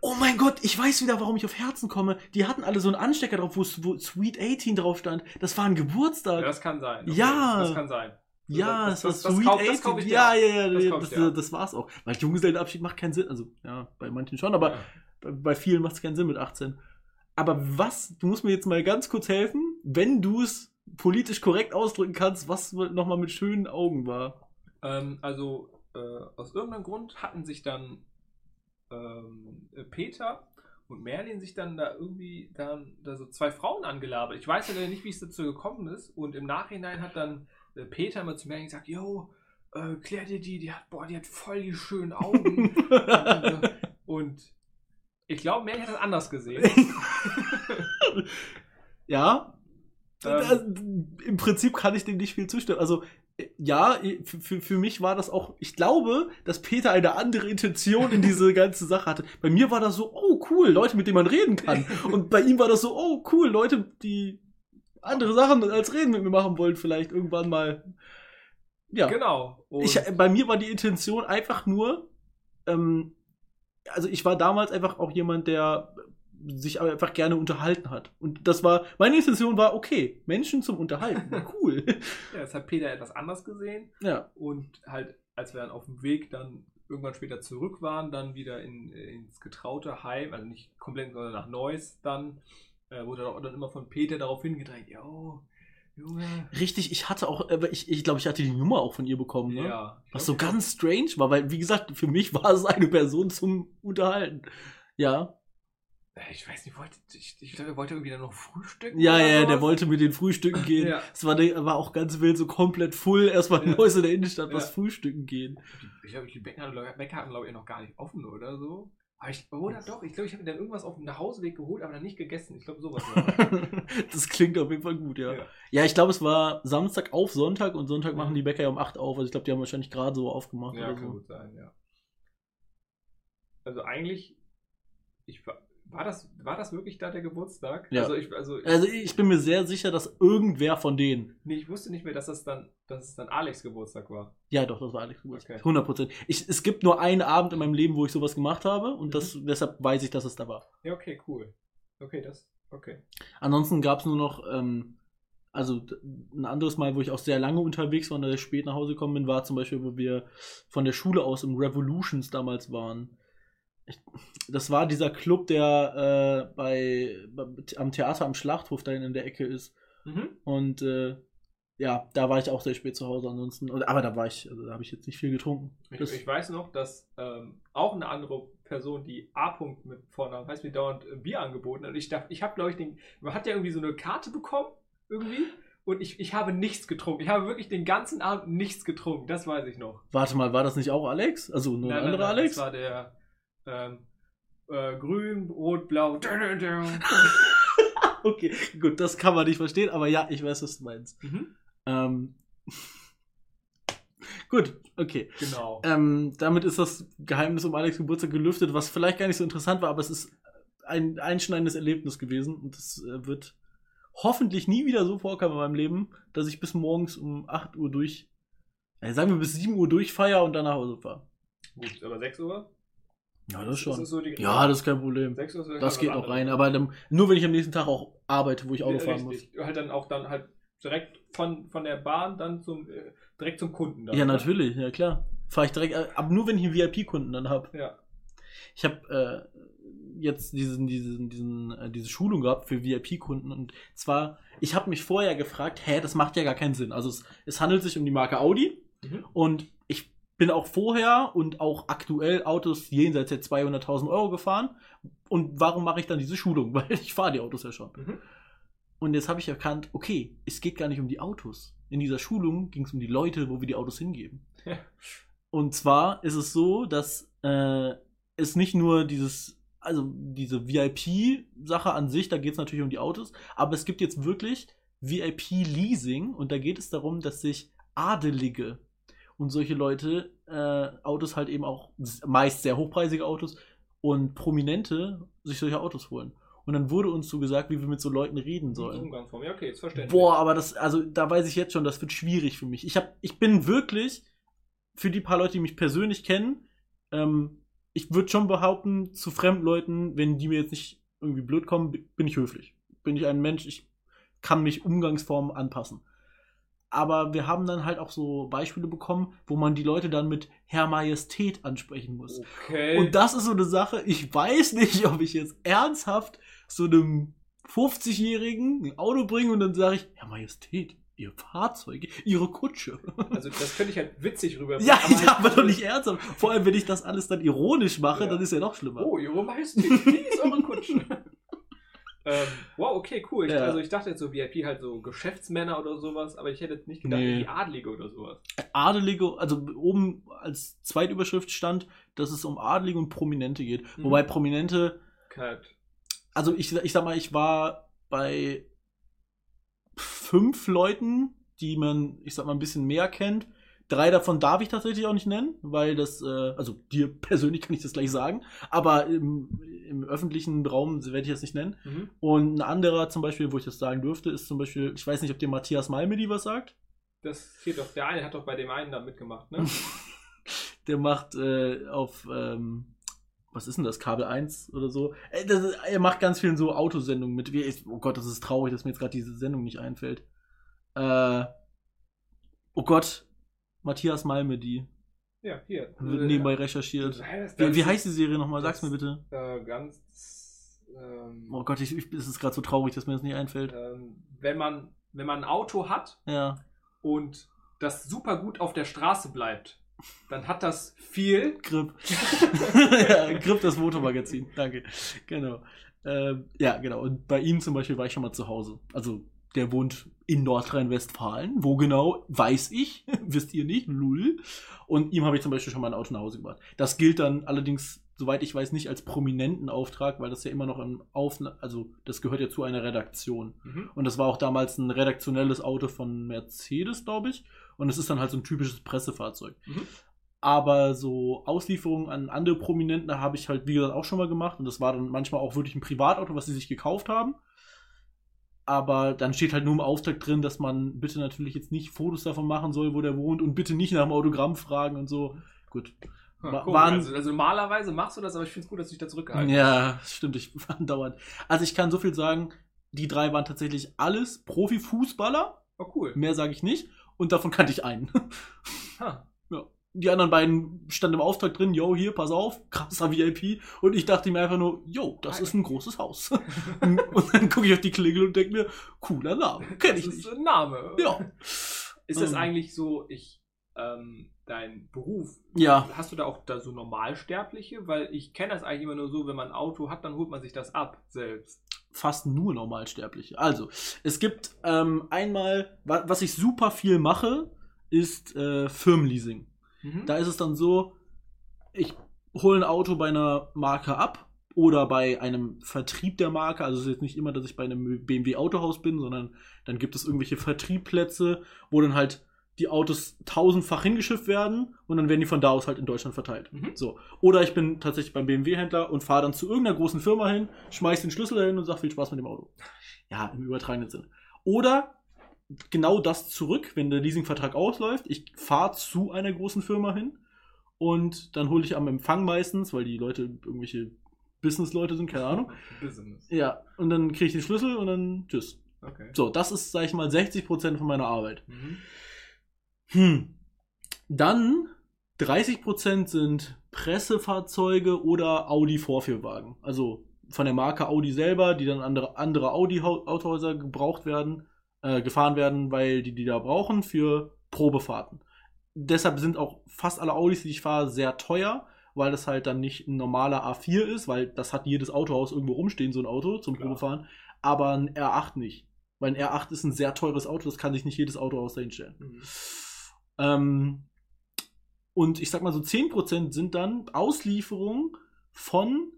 Oh mein Gott, ich weiß wieder, warum ich auf Herzen komme. Die hatten alle so einen Anstecker drauf, wo, wo Sweet 18 drauf stand. Das war ein ja, Geburtstag. das kann sein. Ja. Das kann sein. Ja, das- das, das- war das Sweet kauf- das 18. kauf ich ja, ja, ja, Das kauf das, ab. das war's auch. Weil Junggesellenabschied macht keinen Sinn. Also, ja, bei manchen schon, aber Ja. bei, vielen macht es keinen Sinn mit 18. Aber was, du musst mir jetzt mal ganz kurz helfen, wenn du es politisch korrekt ausdrücken kannst, was nochmal mit schönen Augen war. Ähm, also, äh, aus irgendeinem Grund hatten sich dann ähm, äh, Peter und Merlin sich dann da irgendwie dann da so zwei Frauen angelabert. Ich weiß ja nicht, wie es dazu gekommen ist. Und im Nachhinein hat dann Peter mal zu Merlin gesagt, yo, äh, klär dir die, die hat, boah, die hat voll die schönen Augen. und, äh, und ich glaube, Merlin hat das anders gesehen. Ja. Ähm. Im Prinzip kann ich dem nicht viel zustimmen. Also, äh, ja, für mich war das auch, ich glaube, dass Peter eine andere Intention in diese ganze Sache hatte. Bei mir war das so, oh cool, Leute, mit denen man reden kann. Und bei ihm war das so, oh cool, Leute, die andere Sachen als reden mit mir machen wollen, vielleicht irgendwann mal. Ja. Genau. Ich, bei mir war die Intention einfach nur, ähm, also ich war damals einfach auch jemand, der sich aber einfach gerne unterhalten hat. Und das war, meine Intention war, okay, Menschen zum Unterhalten, cool. ja, das hat Peter etwas anders gesehen. ja, Und halt, als wir dann auf dem Weg dann irgendwann später zurück waren, dann wieder in, ins getraute Heim, also nicht komplett, sondern nach Neuss, dann äh, wurde auch dann immer von Peter darauf hingedrängt, yo, Junge. richtig, ich hatte auch, aber ich, ich glaube, ich hatte die Nummer auch von ihr bekommen, ne? Ja. Was so ganz strange war, weil, wie gesagt, für mich war es eine Person zum Unterhalten. Ja. Ich weiß nicht, wollte, ich, ich glaube, er wollte irgendwie dann noch frühstücken. Ja, ja, der sowas. wollte mit den Frühstücken gehen. Ja. Es war, war auch ganz wild, so komplett full. Erstmal Ja. Neues in der Innenstadt, Ja. was Frühstücken gehen. Ich glaube, die Bäcker hatten, glaube ich, noch gar nicht offen oder so. Aber ich, oder doch, ich glaube, ich habe mir dann irgendwas auf dem Nachhauseweg geholt, aber dann nicht gegessen. Ich glaube, sowas war das. klingt auf jeden Fall gut, ja. Ja, Ja. ich glaube, es war Samstag auf Sonntag und Sonntag Mhm. machen die Bäcker ja um 8 auf. Also ich glaube, die haben wahrscheinlich gerade so aufgemacht Ja, oder kann so. gut sein, ja. Also eigentlich, ich, war das, war das wirklich da der Geburtstag? Ja. Also ich, also, Also ich bin mir sehr sicher, dass irgendwer von denen. nee, ich wusste nicht mehr, dass das dann, dass es dann Alex Geburtstag war. Ja, doch, das war Alex Geburtstag. Okay. 100 Prozent. Es gibt nur einen Abend in meinem Leben, wo ich sowas gemacht habe und Mhm. das, deshalb weiß ich, dass es da war. Ja, okay, cool. Okay, das, okay. Ansonsten gab es nur noch, ähm, also ein anderes Mal, wo ich auch sehr lange unterwegs war und sehr spät nach Hause gekommen bin, war zum Beispiel, wo wir von der Schule aus im Revolutions damals waren. Das war dieser Club, der äh, bei, am Theater am Schlachthof da in der Ecke ist. Mhm. Und äh, ja, da war ich auch sehr spät zu Hause ansonsten. Aber da war ich, also da habe ich jetzt nicht viel getrunken. Ich, ich weiß noch, dass ähm, auch eine andere Person, die A. -Punkt mit Vornamen heißt, mir dauernd äh, Bier angeboten. Und ich dachte, ich habe, glaube ich, den, man hat ja irgendwie so eine Karte bekommen, irgendwie. Und ich, ich habe nichts getrunken. Ich habe wirklich den ganzen Abend nichts getrunken. Das weiß ich noch. Warte mal, war das nicht auch Alex? Also nur ein anderer Alex? Das war der ähm, äh, grün, rot, blau. okay, gut, das kann man nicht verstehen, aber ja, ich weiß, was du meinst. Mhm. Ähm, gut, okay. Genau. Ähm, damit ist das Geheimnis um Alex Geburtstag gelüftet, was vielleicht gar nicht so interessant war, aber es ist ein einschneidendes Erlebnis gewesen und es äh, wird hoffentlich nie wieder so vorkommen in meinem Leben, dass ich bis morgens um 8 Uhr durch, äh, sagen wir bis 7 Uhr durchfeier und dann nach Hause fahre. Gut, aber 6 Uhr? Ja, das schon. so die ja, das ist kein Problem. 6 Uhr ist Das geht noch anderes. rein, aber dann, nur wenn ich am nächsten Tag auch arbeite, wo ich Auto Ja, fahren muss. Halt dann auch dann halt direkt von, von der Bahn dann zum äh, direkt zum Kunden dann. Ja, ne? natürlich, ja klar. Fahre ich direkt, äh, aber nur wenn ich einen VIP-Kunden dann habe. Ja. Ich habe äh, jetzt diesen, diesen, diesen, äh, diese Schulung gehabt für VIP-Kunden und zwar, ich habe mich vorher gefragt, hä, das macht ja gar keinen Sinn. Also es, es handelt sich um die Marke Audi Mhm. und bin auch vorher und auch aktuell Autos jenseits der 200.000 Euro gefahren. Und warum mache ich dann diese Schulung? Weil ich fahre die Autos ja schon. Mhm. Und jetzt habe ich erkannt, okay, es geht gar nicht um die Autos. In dieser Schulung ging es um die Leute, wo wir die Autos hingeben. Ja. Und zwar ist es so, dass äh, es nicht nur dieses, also diese VIP-Sache an sich, da geht es natürlich um die Autos, aber es gibt jetzt wirklich VIP-Leasing und da geht es darum, dass sich Adelige und solche Leute äh, Autos halt eben auch meist sehr hochpreisige Autos und Prominente sich solche Autos holen. Und dann wurde uns so gesagt, wie wir mit so Leuten reden sollen. Umgangsform. Ja, okay, jetzt verständlich. Boah, aber das, also da weiß ich jetzt schon, das wird schwierig für mich. Ich hab, ich bin wirklich, für die paar Leute, die mich persönlich kennen, ähm, ich würde schon behaupten, zu fremden Leuten, wenn die mir jetzt nicht irgendwie blöd kommen, bi- bin ich höflich. Bin ich ein Mensch, ich kann mich Umgangsformen anpassen. Aber wir haben dann halt auch so Beispiele bekommen, wo man die Leute dann mit Herr Majestät ansprechen muss. Okay. Und das ist so eine Sache, ich weiß nicht, ob ich jetzt ernsthaft so einem 50-Jährigen ein Auto bringe und dann sage ich, Herr Majestät, Ihr Fahrzeug, Ihre Kutsche. also das könnte ich halt witzig rüber. ja, aber ja, aber doch nicht ernsthaft. Vor allem, wenn ich das alles dann ironisch mache, Ja. dann ist ja noch schlimmer. Oh, Ihre Majestät, wie ist eure Kutsche? ähm, wow, okay, cool. Ich, Ja. Also ich dachte jetzt so VIP halt so Geschäftsmänner oder sowas, aber ich hätte jetzt nicht gedacht, Nee. Adlige oder sowas. Adelige, also oben als Zweitüberschrift stand, dass es um Adelige und Prominente geht. Mhm. Wobei Prominente Cut. also ich, ich sag mal, ich war bei fünf Leuten, die man, ich sag mal, ein bisschen mehr kennt. Drei davon darf ich tatsächlich auch nicht nennen, weil das, äh, also dir persönlich kann ich das gleich sagen, aber im, im öffentlichen Raum werde ich das nicht nennen. Mhm. Und ein anderer zum Beispiel, wo ich das sagen dürfte, ist zum Beispiel, ich weiß nicht, ob dir Matthias Malmedy was sagt. Das hier doch, der eine hat doch bei dem einen da mitgemacht, ne? Der macht äh, auf, ähm, was ist denn das, Kabel 1 oder so. Äh, ist, er macht ganz vielen so Autosendungen mit. Ich, oh Gott, das ist traurig, dass mir jetzt gerade diese Sendung nicht einfällt. Äh, oh Gott, Matthias Malmedy. Ja, hier. Wird nebenbei recherchiert. Wie, wie heißt die Serie nochmal? Sag's mir bitte. Äh, ganz. Ähm, Oh Gott, ich, ich, es ist gerade so traurig, dass mir das nicht einfällt. ähm, wenn man wenn man ein Auto hat Ja. und das super gut auf der Straße bleibt, dann hat das viel. Grip. ja, Grip, das Motormagazin. Danke. Genau. Ähm, ja, genau. Und bei ihm zum Beispiel war ich schon mal zu Hause. Also, der wohnt in Nordrhein-Westfalen. Wo genau, weiß ich. Wisst ihr nicht. Lull. Und ihm habe ich zum Beispiel schon mal ein Auto nach Hause gebracht. Das gilt dann allerdings, soweit ich weiß, nicht als prominenten Auftrag, weil das ja immer noch im Aufna also das gehört ja zu einer Redaktion. Mhm. Und das war auch damals ein redaktionelles Auto von Mercedes, glaube ich. Und es ist dann halt so ein typisches Pressefahrzeug. Mhm. Aber so Auslieferungen an andere Prominenten habe ich halt, wie gesagt, auch schon mal gemacht. Und das war dann manchmal auch wirklich ein Privatauto, was sie sich gekauft haben. Aber dann steht halt nur im Auftrag drin, dass man bitte natürlich jetzt nicht Fotos davon machen soll, wo der wohnt und bitte nicht nach dem Autogramm fragen und so. Gut. Ja, cool. waren- also, also normalerweise machst du das, aber ich finde es gut, dass du dich da zurückgehalten Ja, stimmt, ich war dauernd. Also ich kann so viel sagen, die drei waren tatsächlich alles Profifußballer. Oh, cool. Mehr sage ich nicht. Und davon kannte ich einen. Ha. Die anderen beiden standen im Auftrag drin, yo, hier, pass auf, krasser VIP. Und ich dachte mir einfach nur, yo, das ist ein großes Haus. und dann gucke ich auf die Klingel und denke mir, cooler Name, kenne ich das ist nicht. ein Name. Ja. Ist das Ähm. eigentlich so, ich, ähm, dein Beruf, Ja, hast du da auch da so Normalsterbliche? Weil ich kenne das eigentlich immer nur so, wenn man ein Auto hat, dann holt man sich das ab selbst. fast nur Normalsterbliche. Also, es gibt ähm, einmal, wa was ich super viel mache, ist äh, Firmenleasing. Mhm. Da ist es dann so, ich hole ein Auto bei einer Marke ab oder bei einem Vertrieb der Marke. Also es ist jetzt nicht immer, dass ich bei einem BMW Autohaus bin, sondern dann gibt es irgendwelche Vertriebplätze, wo dann halt die Autos tausendfach hingeschifft werden und dann werden die von da aus halt in Deutschland verteilt. Mhm. So. Oder ich bin tatsächlich beim BMW-Händler und fahre dann zu irgendeiner großen Firma hin, schmeiß den Schlüssel dahin und sag viel Spaß mit dem Auto. Ja, im übertragenen Sinne. Oder genau das zurück, wenn der Leasingvertrag ausläuft. Ich fahre zu einer großen Firma hin und dann hole ich am Empfang meistens, weil die Leute irgendwelche Business-Leute sind, keine Ahnung. Business. Ja, und dann kriege ich den Schlüssel und dann tschüss. Okay. So, das ist, sag ich mal, 60% von meiner Arbeit. Mhm. Hm. Dann 30% sind Pressefahrzeuge oder Audi-Vorführwagen. Also von der Marke Audi selber, die dann andere, andere Audi-Autohäuser gebraucht werden, äh, gefahren werden, weil die die da brauchen für Probefahrten. Deshalb sind auch fast alle Audis, die ich fahre, sehr teuer, weil das halt dann nicht ein normaler A4 ist, weil das hat jedes Autohaus irgendwo rumstehen, so ein Auto zum Klar. Probefahren, aber ein R8 nicht. Weil ein R8 ist ein sehr teures Auto, das kann sich nicht jedes Autohaus dahinstellen. Mhm. Ähm, und ich sag mal so 10% sind dann Auslieferungen von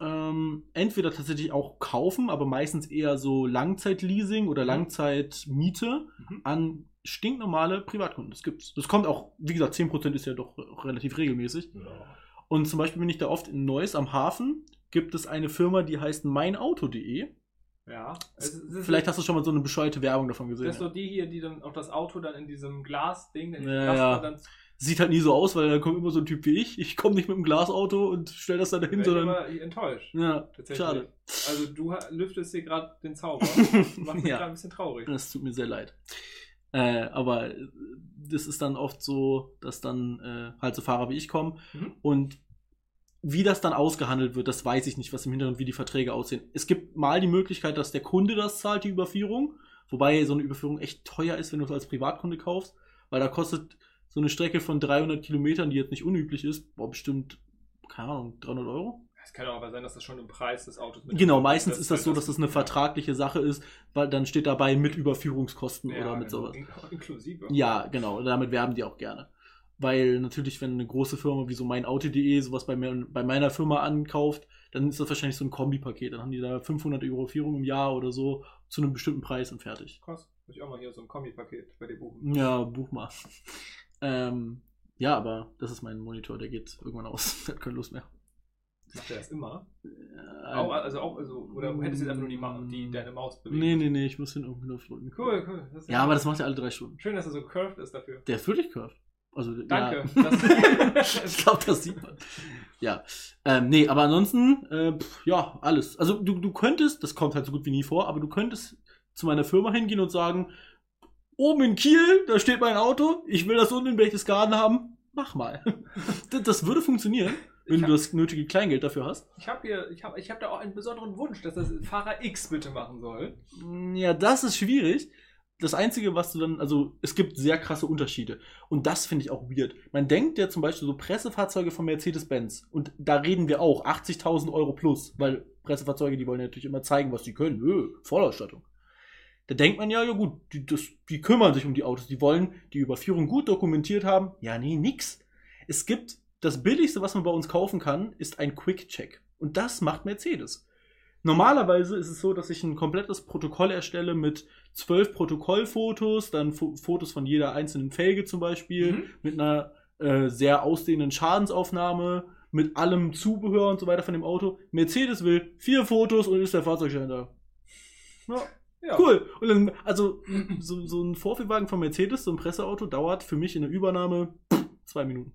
ähm, entweder tatsächlich auch kaufen, aber meistens eher so Langzeitleasing oder Mhm. Langzeitmiete Mhm. an stinknormale Privatkunden. Das gibt's. Das kommt auch, wie gesagt, 10% ist ja doch relativ regelmäßig. Ja. Und zum Beispiel bin ich da oft in Neuss am Hafen, gibt es eine Firma, die heißt meinauto.de. Ja. Es, es Vielleicht hast du schon mal so eine bescheuerte Werbung davon gesehen. das ist so die hier, die dann auch das Auto dann in diesem Glasding, in Ja, ja. dann Sieht halt nie so aus, weil da kommt immer so ein Typ wie ich. Ich komme nicht mit dem Glasauto und stell das da dahin, ich sondern. immer enttäuscht. Ja, Tatsächlich. schade. Also du lüftest hier gerade den Zauber. Macht mich Ja. gerade ein bisschen traurig. Das tut mir sehr leid. Äh, aber äh, das ist dann oft so, dass dann äh, halt so Fahrer wie ich kommen. Mhm. Und wie das dann ausgehandelt wird, das weiß ich nicht, was im Hintergrund, wie die Verträge aussehen. Es gibt mal die Möglichkeit, dass der Kunde das zahlt, die Überführung. Wobei so eine Überführung echt teuer ist, wenn du es als Privatkunde kaufst. Weil da kostet so eine Strecke von 300 Kilometern, die jetzt nicht unüblich ist, boah, bestimmt, keine Ahnung, 300 Euro? Es kann auch aber sein, dass das schon im Preis des Autos mit Genau, meistens ist das so, dass das eine vertragliche Sache ist, weil dann steht dabei mit Überführungskosten Ja, oder mit genau. sowas. In inklusive. Ja, genau, damit werben die auch gerne. Weil natürlich, wenn eine große Firma wie so mein Auto.de sowas bei, mir, bei meiner Firma ankauft, dann ist das wahrscheinlich so ein Kombipaket. Dann haben die da 500 Euro Führung im Jahr oder so zu einem bestimmten Preis und fertig. Krass. Muss ich auch mal hier so ein Kombi-Paket bei dir buchen. Ja, buch mal. Ähm, ja, aber das ist mein Monitor, der geht irgendwann aus. Hat keine Lust mehr. Macht er das immer? Äh, Auch, also auch, also, oder hättest du jetzt einfach nur die, Ma die deine Maus bewegt? Nee, nee, nee, ich muss den irgendwo drücken. Cool, cool. Ist Ja, aber das macht ja alle drei Stunden. Schön, dass er so curved ist dafür. Der ist wirklich curved. Also, Danke. Ja. Ich glaube, das sieht man. Ja. Ähm, nee, aber ansonsten, äh, pff, ja, alles. Also du, du könntest, das kommt halt so gut wie nie vor, aber du könntest zu meiner Firma hingehen und sagen, oben in Kiel, da steht mein Auto, ich will das unten in Berchtesgaden haben, mach mal. das, würde funktionieren, wenn Ich du hab- das nötige Kleingeld dafür hast. Ich habe hier, ich habe ich hab da auch einen besonderen Wunsch, dass das Fahrer X bitte machen soll. Ja, das ist schwierig, das Einzige, was du dann, also es gibt sehr krasse Unterschiede. Und das finde ich auch weird. Man denkt ja zum Beispiel so Pressefahrzeuge von Mercedes-Benz. Und da reden wir auch 80.000 Euro plus, weil Pressefahrzeuge, die wollen ja natürlich immer zeigen, was sie können. Öh, Vollausstattung. Da denkt man ja, ja gut, die, das, die kümmern sich um die Autos. Die wollen die Überführung gut dokumentiert haben. Ja, nee, nix. Es gibt, das Billigste, was man bei uns kaufen kann, ist ein Quick-Check. Und das macht Mercedes. Normalerweise ist es so, dass ich ein komplettes Protokoll erstelle mit zwölf Protokollfotos, dann Fo Fotos von jeder einzelnen Felge zum Beispiel, Mhm. mit einer äh, sehr ausdehnenden Schadensaufnahme, mit allem Zubehör und so weiter von dem Auto. Mercedes will vier Fotos und ist der Fahrzeugschein da. Ja, Ja. cool. Und dann, also so, so ein Vorführwagen von Mercedes, so ein Presseauto, dauert für mich in der Übernahme zwei Minuten.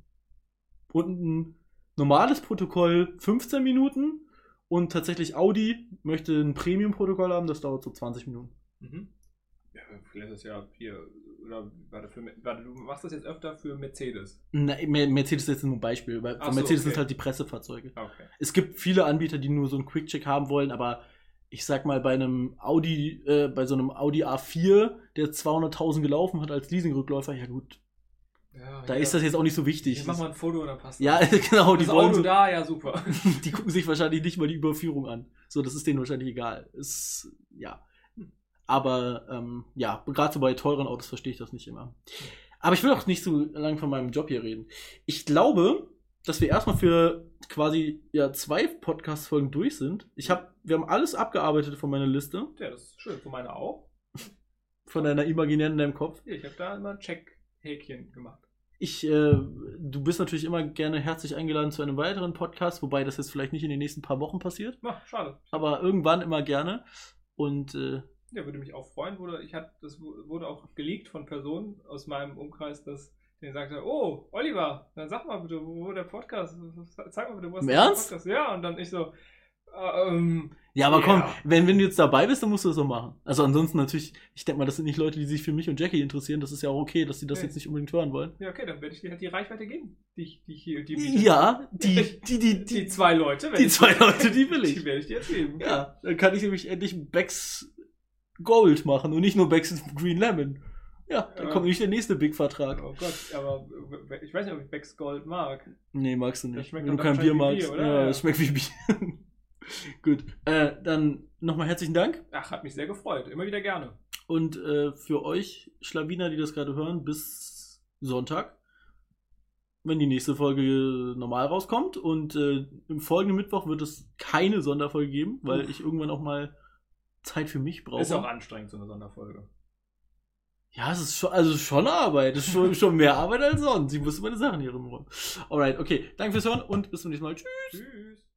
Und ein normales Protokoll 15 Minuten. Und tatsächlich Audi möchte ein Premium-Protokoll haben, das dauert so 20 Minuten. Mhm. Ja, vielleicht ist das ja hier, oder warte, für, warte, du machst das jetzt öfter für Mercedes. Mer- Mercedes ist jetzt nur ein Beispiel, weil Ach so, Mercedes okay. sind halt die Pressefahrzeuge. Ah, Okay. Es gibt viele Anbieter, die nur so einen Quick-Check haben wollen, aber ich sag mal, bei einem Audi, äh, bei so einem Audi A4, der 200.000 gelaufen hat als Leasingrückläufer, ja gut, Ja, da ja. ist das jetzt auch nicht so wichtig. Ich mach mal ein Foto und dann passt ja, genau, die das wollen Auto so, da, ja super. die gucken sich wahrscheinlich nicht mal die Überführung an. So, das ist denen wahrscheinlich egal. Ist, ja. Aber, ähm, ja, gerade so bei teuren Autos verstehe ich das nicht immer. Aber ich will auch nicht so lange von meinem Job hier reden. Ich glaube, dass wir erstmal für quasi ja zwei Podcast-Folgen durch sind. Ich habe, wir haben alles abgearbeitet von meiner Liste, Ja, das ist schön. Für meine auch. von deiner imaginären in deinem Kopf. Hier, ich habe da immer ein Check-Häkchen gemacht. Ich, äh, du bist natürlich immer gerne herzlich eingeladen zu einem weiteren Podcast, wobei das jetzt vielleicht nicht in den nächsten paar Wochen passiert, Ach, schade. aber irgendwann immer gerne. Und äh, Ja, würde mich auch freuen. Wurde, ich hat, das wu- wurde auch geleakt von Personen aus meinem Umkreis, dass denen sagte, oh, Oliver, dann sag mal bitte, wo, wo der Podcast, zeig mal bitte, wo ist Im der Ernst? Podcast? Ja, und dann ich so, äh, ähm, Ja, aber Ja. komm, wenn, wenn du jetzt dabei bist, dann musst du das so machen. Also ansonsten natürlich, ich denke mal, das sind nicht Leute, die sich für mich und Jackie interessieren. Das ist ja auch okay, dass sie das Nee. jetzt nicht unbedingt hören wollen. ja, okay, dann werde ich dir halt die Reichweite geben, die die hier, die, die, Ja, die, die, die, die die, zwei Leute, die zwei Leute, die will die ich. werde ich dir jetzt geben. Ja, dann kann ich nämlich endlich Becks Gold machen und nicht nur Becks Green Lemon. Ja, dann kommt nämlich der nächste Big-Vertrag. Oh Gott, aber äh, ich weiß nicht, ob ich Becks Gold mag. Nee, magst du nicht. schmeckt Wenn du kein Bier magst. Bier, oder? ja, Ja. das schmeckt wie Bier. Gut, äh, dann nochmal herzlichen Dank. Ach, hat mich sehr gefreut. Immer wieder gerne. Und äh, für euch Schlawiner, die das gerade hören, bis Sonntag, wenn die nächste Folge normal rauskommt. Und äh, im folgenden Mittwoch wird es keine Sonderfolge geben, weil Uff. ich irgendwann auch mal Zeit für mich brauche. Ist auch anstrengend, so eine Sonderfolge. Ja, es ist schon, also schon Arbeit. Es ist schon, schon mehr Arbeit als sonst. Ich muss meine Sachen hier rumräumen. Alright, okay. Danke fürs Hören und bis zum nächsten Mal. Tschüss. Tschüss.